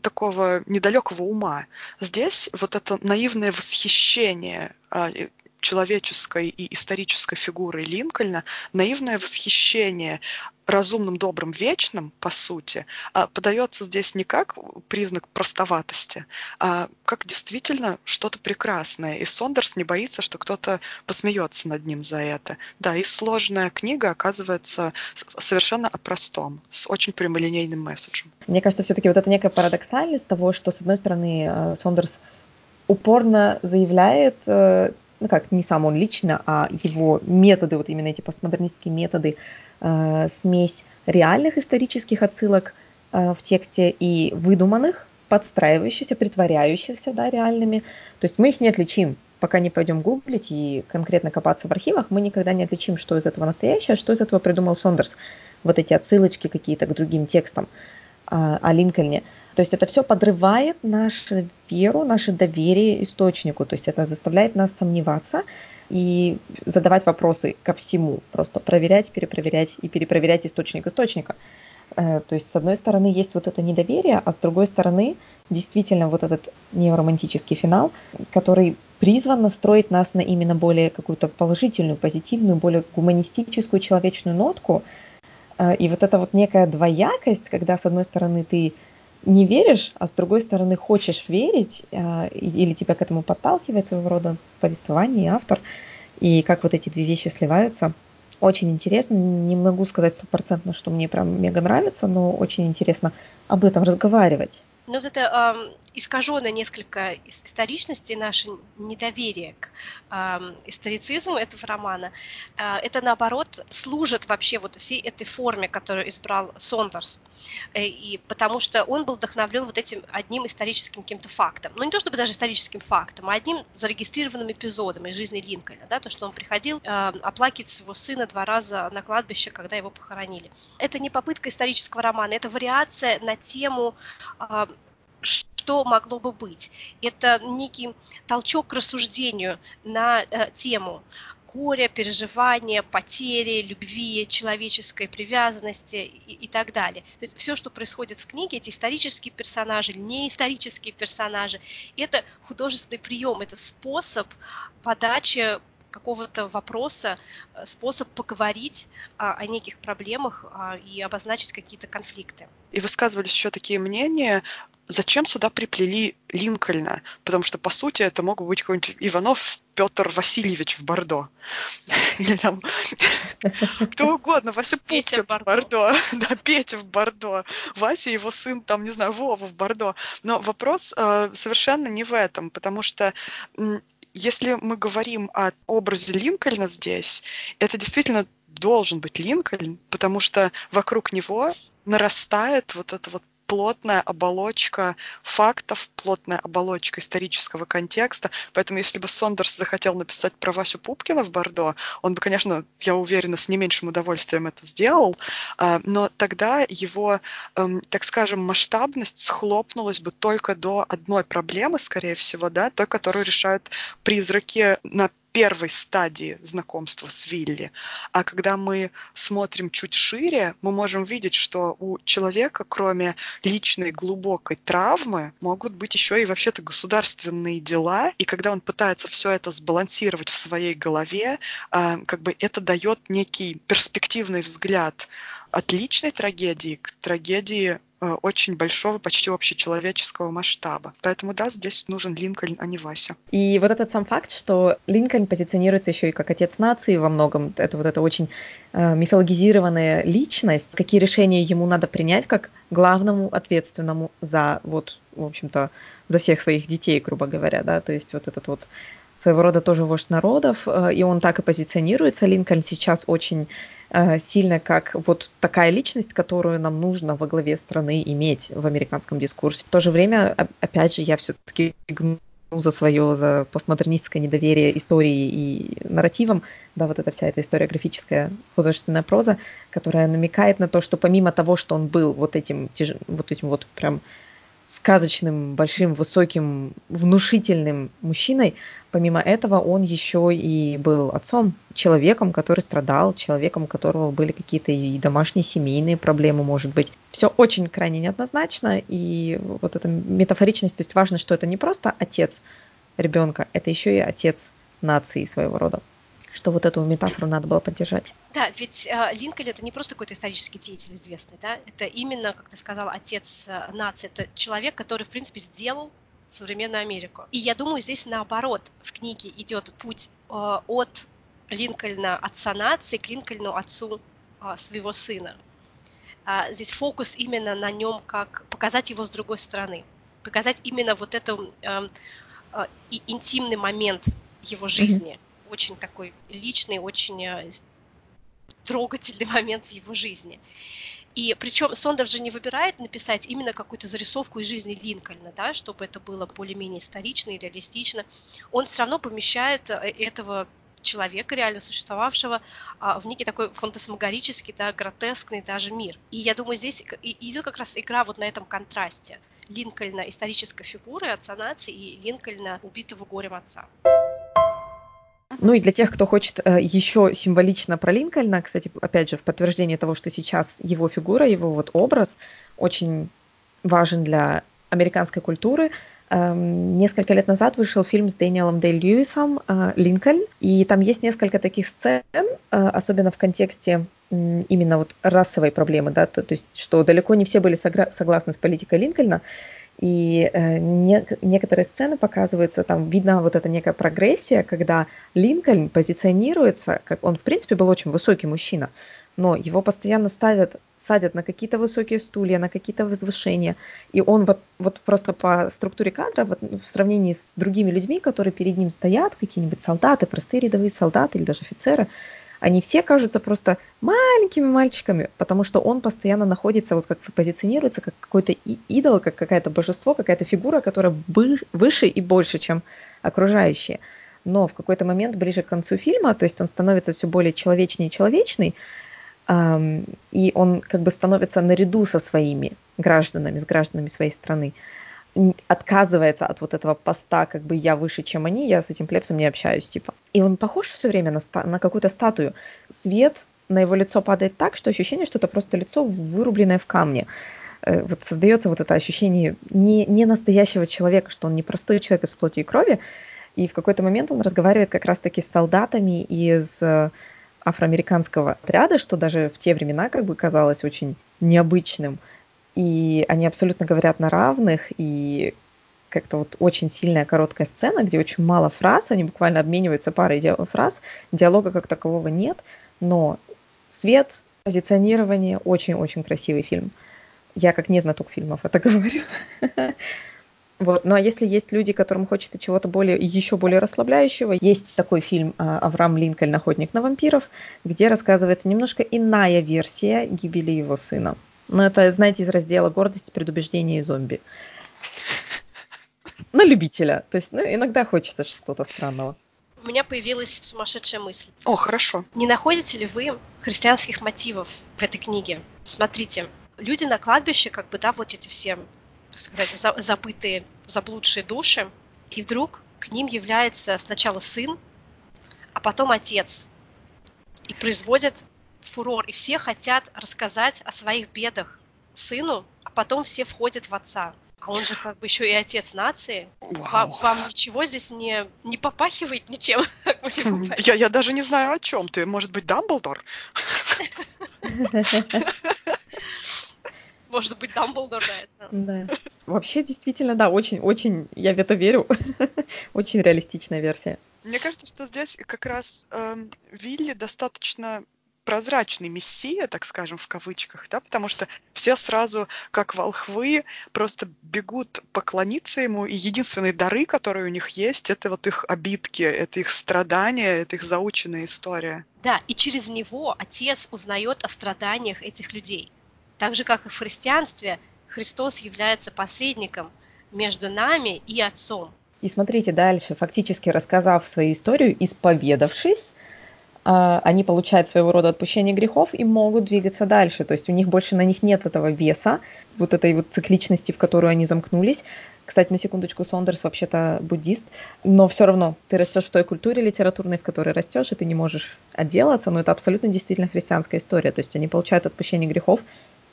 такого недалекого ума. Здесь вот это наивное восхищение а, человеческой и исторической фигурой Линкольна, наивное восхищение разумным, добрым, вечным, по сути, а подается здесь не как признак простоватости, а как действительно что-то прекрасное. И Сондерс не боится, что кто-то посмеется над ним за это. Да, и сложная книга оказывается совершенно о простом, с очень прямолинейным месседжем. Мне кажется, все-таки вот это некая парадоксальность того, что, с одной стороны, э, Сондерс упорно заявляет э, ну как, не сам он лично, а его методы, вот именно эти постмодернистские методы, э, смесь реальных исторических отсылок э, в тексте и выдуманных, подстраивающихся, притворяющихся, да, реальными. То есть мы их не отличим, пока не пойдем гуглить и конкретно копаться в архивах, мы никогда не отличим, что из этого настоящее, а что из этого придумал Сондерс. Вот эти отсылочки какие-то к другим текстам а, о Линкольне. То есть это все подрывает нашу веру, наше доверие источнику. То есть это заставляет нас сомневаться и задавать вопросы ко всему. Просто проверять, перепроверять и перепроверять источник источника. Э, то есть, с одной стороны, есть вот это недоверие, а с другой стороны, действительно, вот этот неоромантический финал, который призван настроить нас на именно более какую-то положительную, позитивную, более гуманистическую, человечную нотку. Э, и вот эта вот некая двоякость, когда, с одной стороны, ты не веришь, а с другой стороны хочешь верить, э, или тебя к этому подталкивает своего рода повествование автор, и как вот эти две вещи сливаются. Очень интересно, не могу сказать стопроцентно, что мне прям мега нравится, но очень интересно об этом разговаривать. Ну вот это э, искаженное несколько историчности, наше недоверие к э, историцизму этого романа, э, это наоборот служит вообще вот всей этой форме, которую избрал Сондерс. Э, и потому что он был вдохновлен вот этим одним историческим каким-то фактом. Ну не то чтобы даже историческим фактом, а одним зарегистрированным эпизодом из жизни Линкольна. Да, то, что он приходил э, оплакивать своего сына два раза на кладбище, когда его похоронили. Это не попытка исторического романа, это вариация на тему э, что могло бы быть. Это некий толчок к рассуждению на э, тему горя, переживания, потери, любви, человеческой привязанности и, и так далее. То есть все, что происходит в книге, эти исторические персонажи, не исторические персонажи, это художественный прием, это способ подачи какого-то вопроса, э, способ поговорить а, о неких проблемах а, и обозначить какие-то конфликты. И высказывались еще такие мнения, зачем сюда приплели Линкольна? Потому что, по сути, это мог быть какой-нибудь Иванов Петр Васильевич в Бордо. Или там кто угодно, Вася Пупкин в Бордо. Да, Петя в Бордо. Вася его сын, там, не знаю, Вова в Бордо. Но вопрос э, совершенно не в этом, потому что если мы говорим о образе Линкольна здесь, это действительно должен быть Линкольн, потому что вокруг него нарастает вот это вот плотная оболочка фактов, плотная оболочка исторического контекста. Поэтому если бы Сондерс захотел написать про Васю Пупкина в Бордо, он бы, конечно, я уверена, с не меньшим удовольствием это сделал, а, но тогда его, эм, так скажем, масштабность схлопнулась бы только до одной проблемы, скорее всего, да, той, которую решают призраки на первой стадии знакомства с Вилли. А когда мы смотрим чуть шире, мы можем видеть, что у человека, кроме личной глубокой травмы, могут быть еще и вообще-то государственные дела. И когда он пытается все это сбалансировать в своей голове, а, как бы это дает некий перспективный взгляд от личной трагедии к трагедии очень большого, почти общечеловеческого масштаба. Поэтому да, здесь нужен Линкольн, а не Вася. И вот этот сам факт, что Линкольн позиционируется еще и как отец нации во многом, это вот эта очень э, мифологизированная личность, какие решения ему надо принять как главному ответственному за вот, в общем-то, за всех своих детей, грубо говоря, да, то есть вот этот вот своего рода тоже вождь народов, э, и он так и позиционируется. Линкольн сейчас очень Э, сильно как вот такая личность, которую нам нужно во главе страны иметь в американском дискурсе. В то же время, опять же, я все-таки гну за свое, за постмодернистское недоверие истории и нарративам, да, вот эта вся эта историографическая художественная проза, которая намекает на то, что помимо того, что он был вот этим, вот этим вот прям сказочным, большим, высоким, внушительным мужчиной. Помимо этого, он еще и был отцом, человеком, который страдал, человеком, у которого были какие-то и домашние семейные проблемы, может быть. Все очень крайне неоднозначно, и вот эта метафоричность, то есть важно, что это не просто отец ребенка, это еще и отец нации своего рода что вот эту метафору надо было поддержать. Да, ведь э, Линкольн это не просто какой-то исторический деятель известный, да, это именно, как ты сказал, отец э, нации, это человек, который, в принципе, сделал современную Америку. И я думаю, здесь наоборот в книге идет путь э, от Линкольна отца нации к Линкольну отцу э, своего сына. А здесь фокус именно на нем, как показать его с другой стороны, показать именно вот этот э, э, интимный момент его жизни. Mm-hmm. Очень такой личный, очень э, трогательный момент в его жизни. И причем Сондерс же не выбирает написать именно какую-то зарисовку из жизни Линкольна, да, чтобы это было более-менее исторично и реалистично. Он все равно помещает э, этого человека, реально существовавшего, а, в некий такой фантасмагорический, да, гротескный даже мир. И я думаю, здесь идет как раз игра вот на этом контрасте. Линкольна исторической фигуры отца нации и Линкольна убитого горем отца. Ну и для тех, кто хочет э, еще символично про Линкольна, кстати, опять же, в подтверждение того, что сейчас его фигура, его вот образ очень важен для американской культуры. Эм, несколько лет назад вышел фильм с Дэниелом Дэй Льюисом э, «Линкольн», и там есть несколько таких сцен, э, особенно в контексте именно вот расовой проблемы, да, то, то есть что далеко не все были согласны с политикой Линкольна, и э, не, некоторые сцены показываются, там видна вот эта некая прогрессия, когда Линкольн позиционируется, как он в принципе был очень высокий мужчина, но его постоянно ставят, садят на какие-то высокие стулья, на какие-то возвышения, и он вот, вот просто по структуре кадра, вот, в сравнении с другими людьми, которые перед ним стоят, какие-нибудь солдаты, простые рядовые солдаты или даже офицеры, они все кажутся просто маленькими мальчиками, потому что он постоянно находится, вот как позиционируется, как какой-то идол, как какое-то божество, какая-то фигура, которая выше и больше, чем окружающие. Но в какой-то момент, ближе к концу фильма, то есть он становится все более человечнее и человечный, и он как бы становится наряду со своими гражданами, с гражданами своей страны отказывается от вот этого поста, как бы я выше, чем они, я с этим плебсом не общаюсь, типа. И он похож все время на, ста- на какую-то статую. Свет на его лицо падает так, что ощущение, что это просто лицо, вырубленное в камне. Э, вот создается вот это ощущение не, не настоящего человека, что он не простой человек из плоти и крови. И в какой-то момент он разговаривает как раз-таки с солдатами из э, афроамериканского отряда, что даже в те времена как бы казалось очень необычным и они абсолютно говорят на равных, и как-то вот очень сильная короткая сцена, где очень мало фраз, они буквально обмениваются парой фраз, диалога как такового нет, но свет, позиционирование, очень-очень красивый фильм. Я как не знаток фильмов это говорю. Вот. Ну а если есть люди, которым хочется чего-то более, еще более расслабляющего, есть такой фильм а, «Авраам Линкольн. Охотник на вампиров», где рассказывается немножко иная версия гибели его сына. Ну, это, знаете, из раздела гордость, предубеждение и зомби. На любителя. То есть, ну, иногда хочется что-то странного. У меня появилась сумасшедшая мысль. О, хорошо. Не находите ли вы христианских мотивов в этой книге? Смотрите, люди на кладбище, как бы, да, вот эти все, так сказать, за, забытые, заблудшие души, и вдруг к ним является сначала сын, а потом отец. И производят фурор, и все хотят рассказать о своих бедах сыну, а потом все входят в отца. А он же как бы еще и отец нации. Вам, вам ничего здесь не, не попахивает ничем? Я, я даже не знаю, о чем ты. Может быть, Дамблдор? Может быть, Дамблдор, да. Да. Вообще, действительно, да, очень-очень, я в это верю. очень реалистичная версия. Мне кажется, что здесь как раз э, Вилли достаточно прозрачный мессия, так скажем, в кавычках, да, потому что все сразу, как волхвы, просто бегут поклониться ему, и единственные дары, которые у них есть, это вот их обидки, это их страдания, это их заученная история. Да, и через него отец узнает о страданиях этих людей. Так же, как и в христианстве, Христос является посредником между нами и Отцом. И смотрите дальше, фактически рассказав свою историю, исповедавшись, они получают своего рода отпущение грехов и могут двигаться дальше. То есть у них больше на них нет этого веса, вот этой вот цикличности, в которую они замкнулись. Кстати, на секундочку, Сондерс вообще-то буддист, но все равно ты растешь в той культуре литературной, в которой растешь, и ты не можешь отделаться, но это абсолютно действительно христианская история. То есть они получают отпущение грехов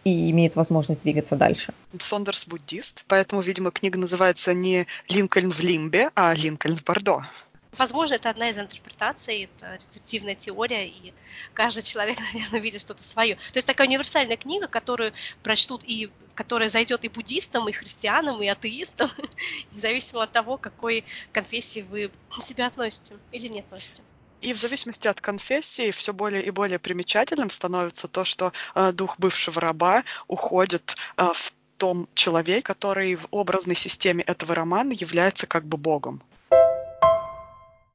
и имеют возможность двигаться дальше. Сондерс буддист, поэтому, видимо, книга называется не «Линкольн в Лимбе», а «Линкольн в Бордо». Возможно, это одна из интерпретаций, это рецептивная теория, и каждый человек, наверное, видит что-то свое. То есть такая универсальная книга, которую прочтут и которая зайдет и буддистам, и христианам, и атеистам, независимо от того, к какой конфессии вы себя относите или не относите. И в зависимости от конфессии все более и более примечательным становится то, что э, дух бывшего раба уходит э, в том человеке, который в образной системе этого романа является как бы богом.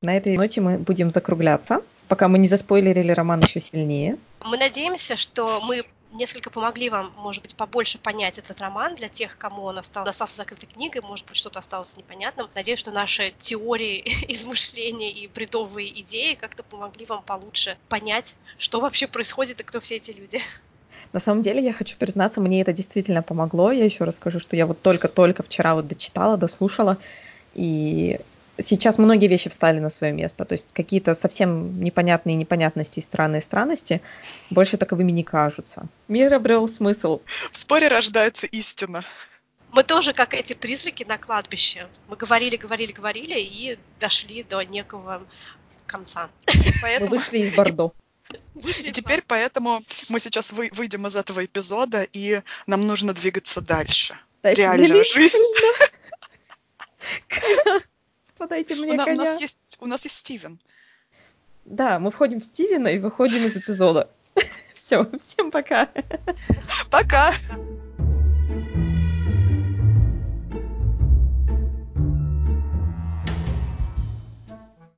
На этой ноте мы будем закругляться, пока мы не заспойлерили роман еще сильнее. Мы надеемся, что мы несколько помогли вам, может быть, побольше понять этот роман для тех, кому он остался, остался закрытой книгой, может быть, что-то осталось непонятным. Надеюсь, что наши теории, измышления и бредовые идеи как-то помогли вам получше понять, что вообще происходит и кто все эти люди. На самом деле, я хочу признаться, мне это действительно помогло. Я еще расскажу, что я вот только-только вчера вот дочитала, дослушала, и сейчас многие вещи встали на свое место. То есть какие-то совсем непонятные непонятности и странные странности больше таковыми не кажутся. Мир обрел смысл. В споре рождается истина. Мы тоже, как эти призраки на кладбище. Мы говорили, говорили, говорили и дошли до некого конца. Поэтому... Мы вышли из Бордо. И теперь поэтому мы сейчас вы, выйдем из этого эпизода, и нам нужно двигаться дальше. Дальше Реальную жизнь. Подайте мне у, коня. У нас, есть, у нас есть Стивен. Да, мы входим в Стивена и выходим из эпизода. Все, всем пока. Пока.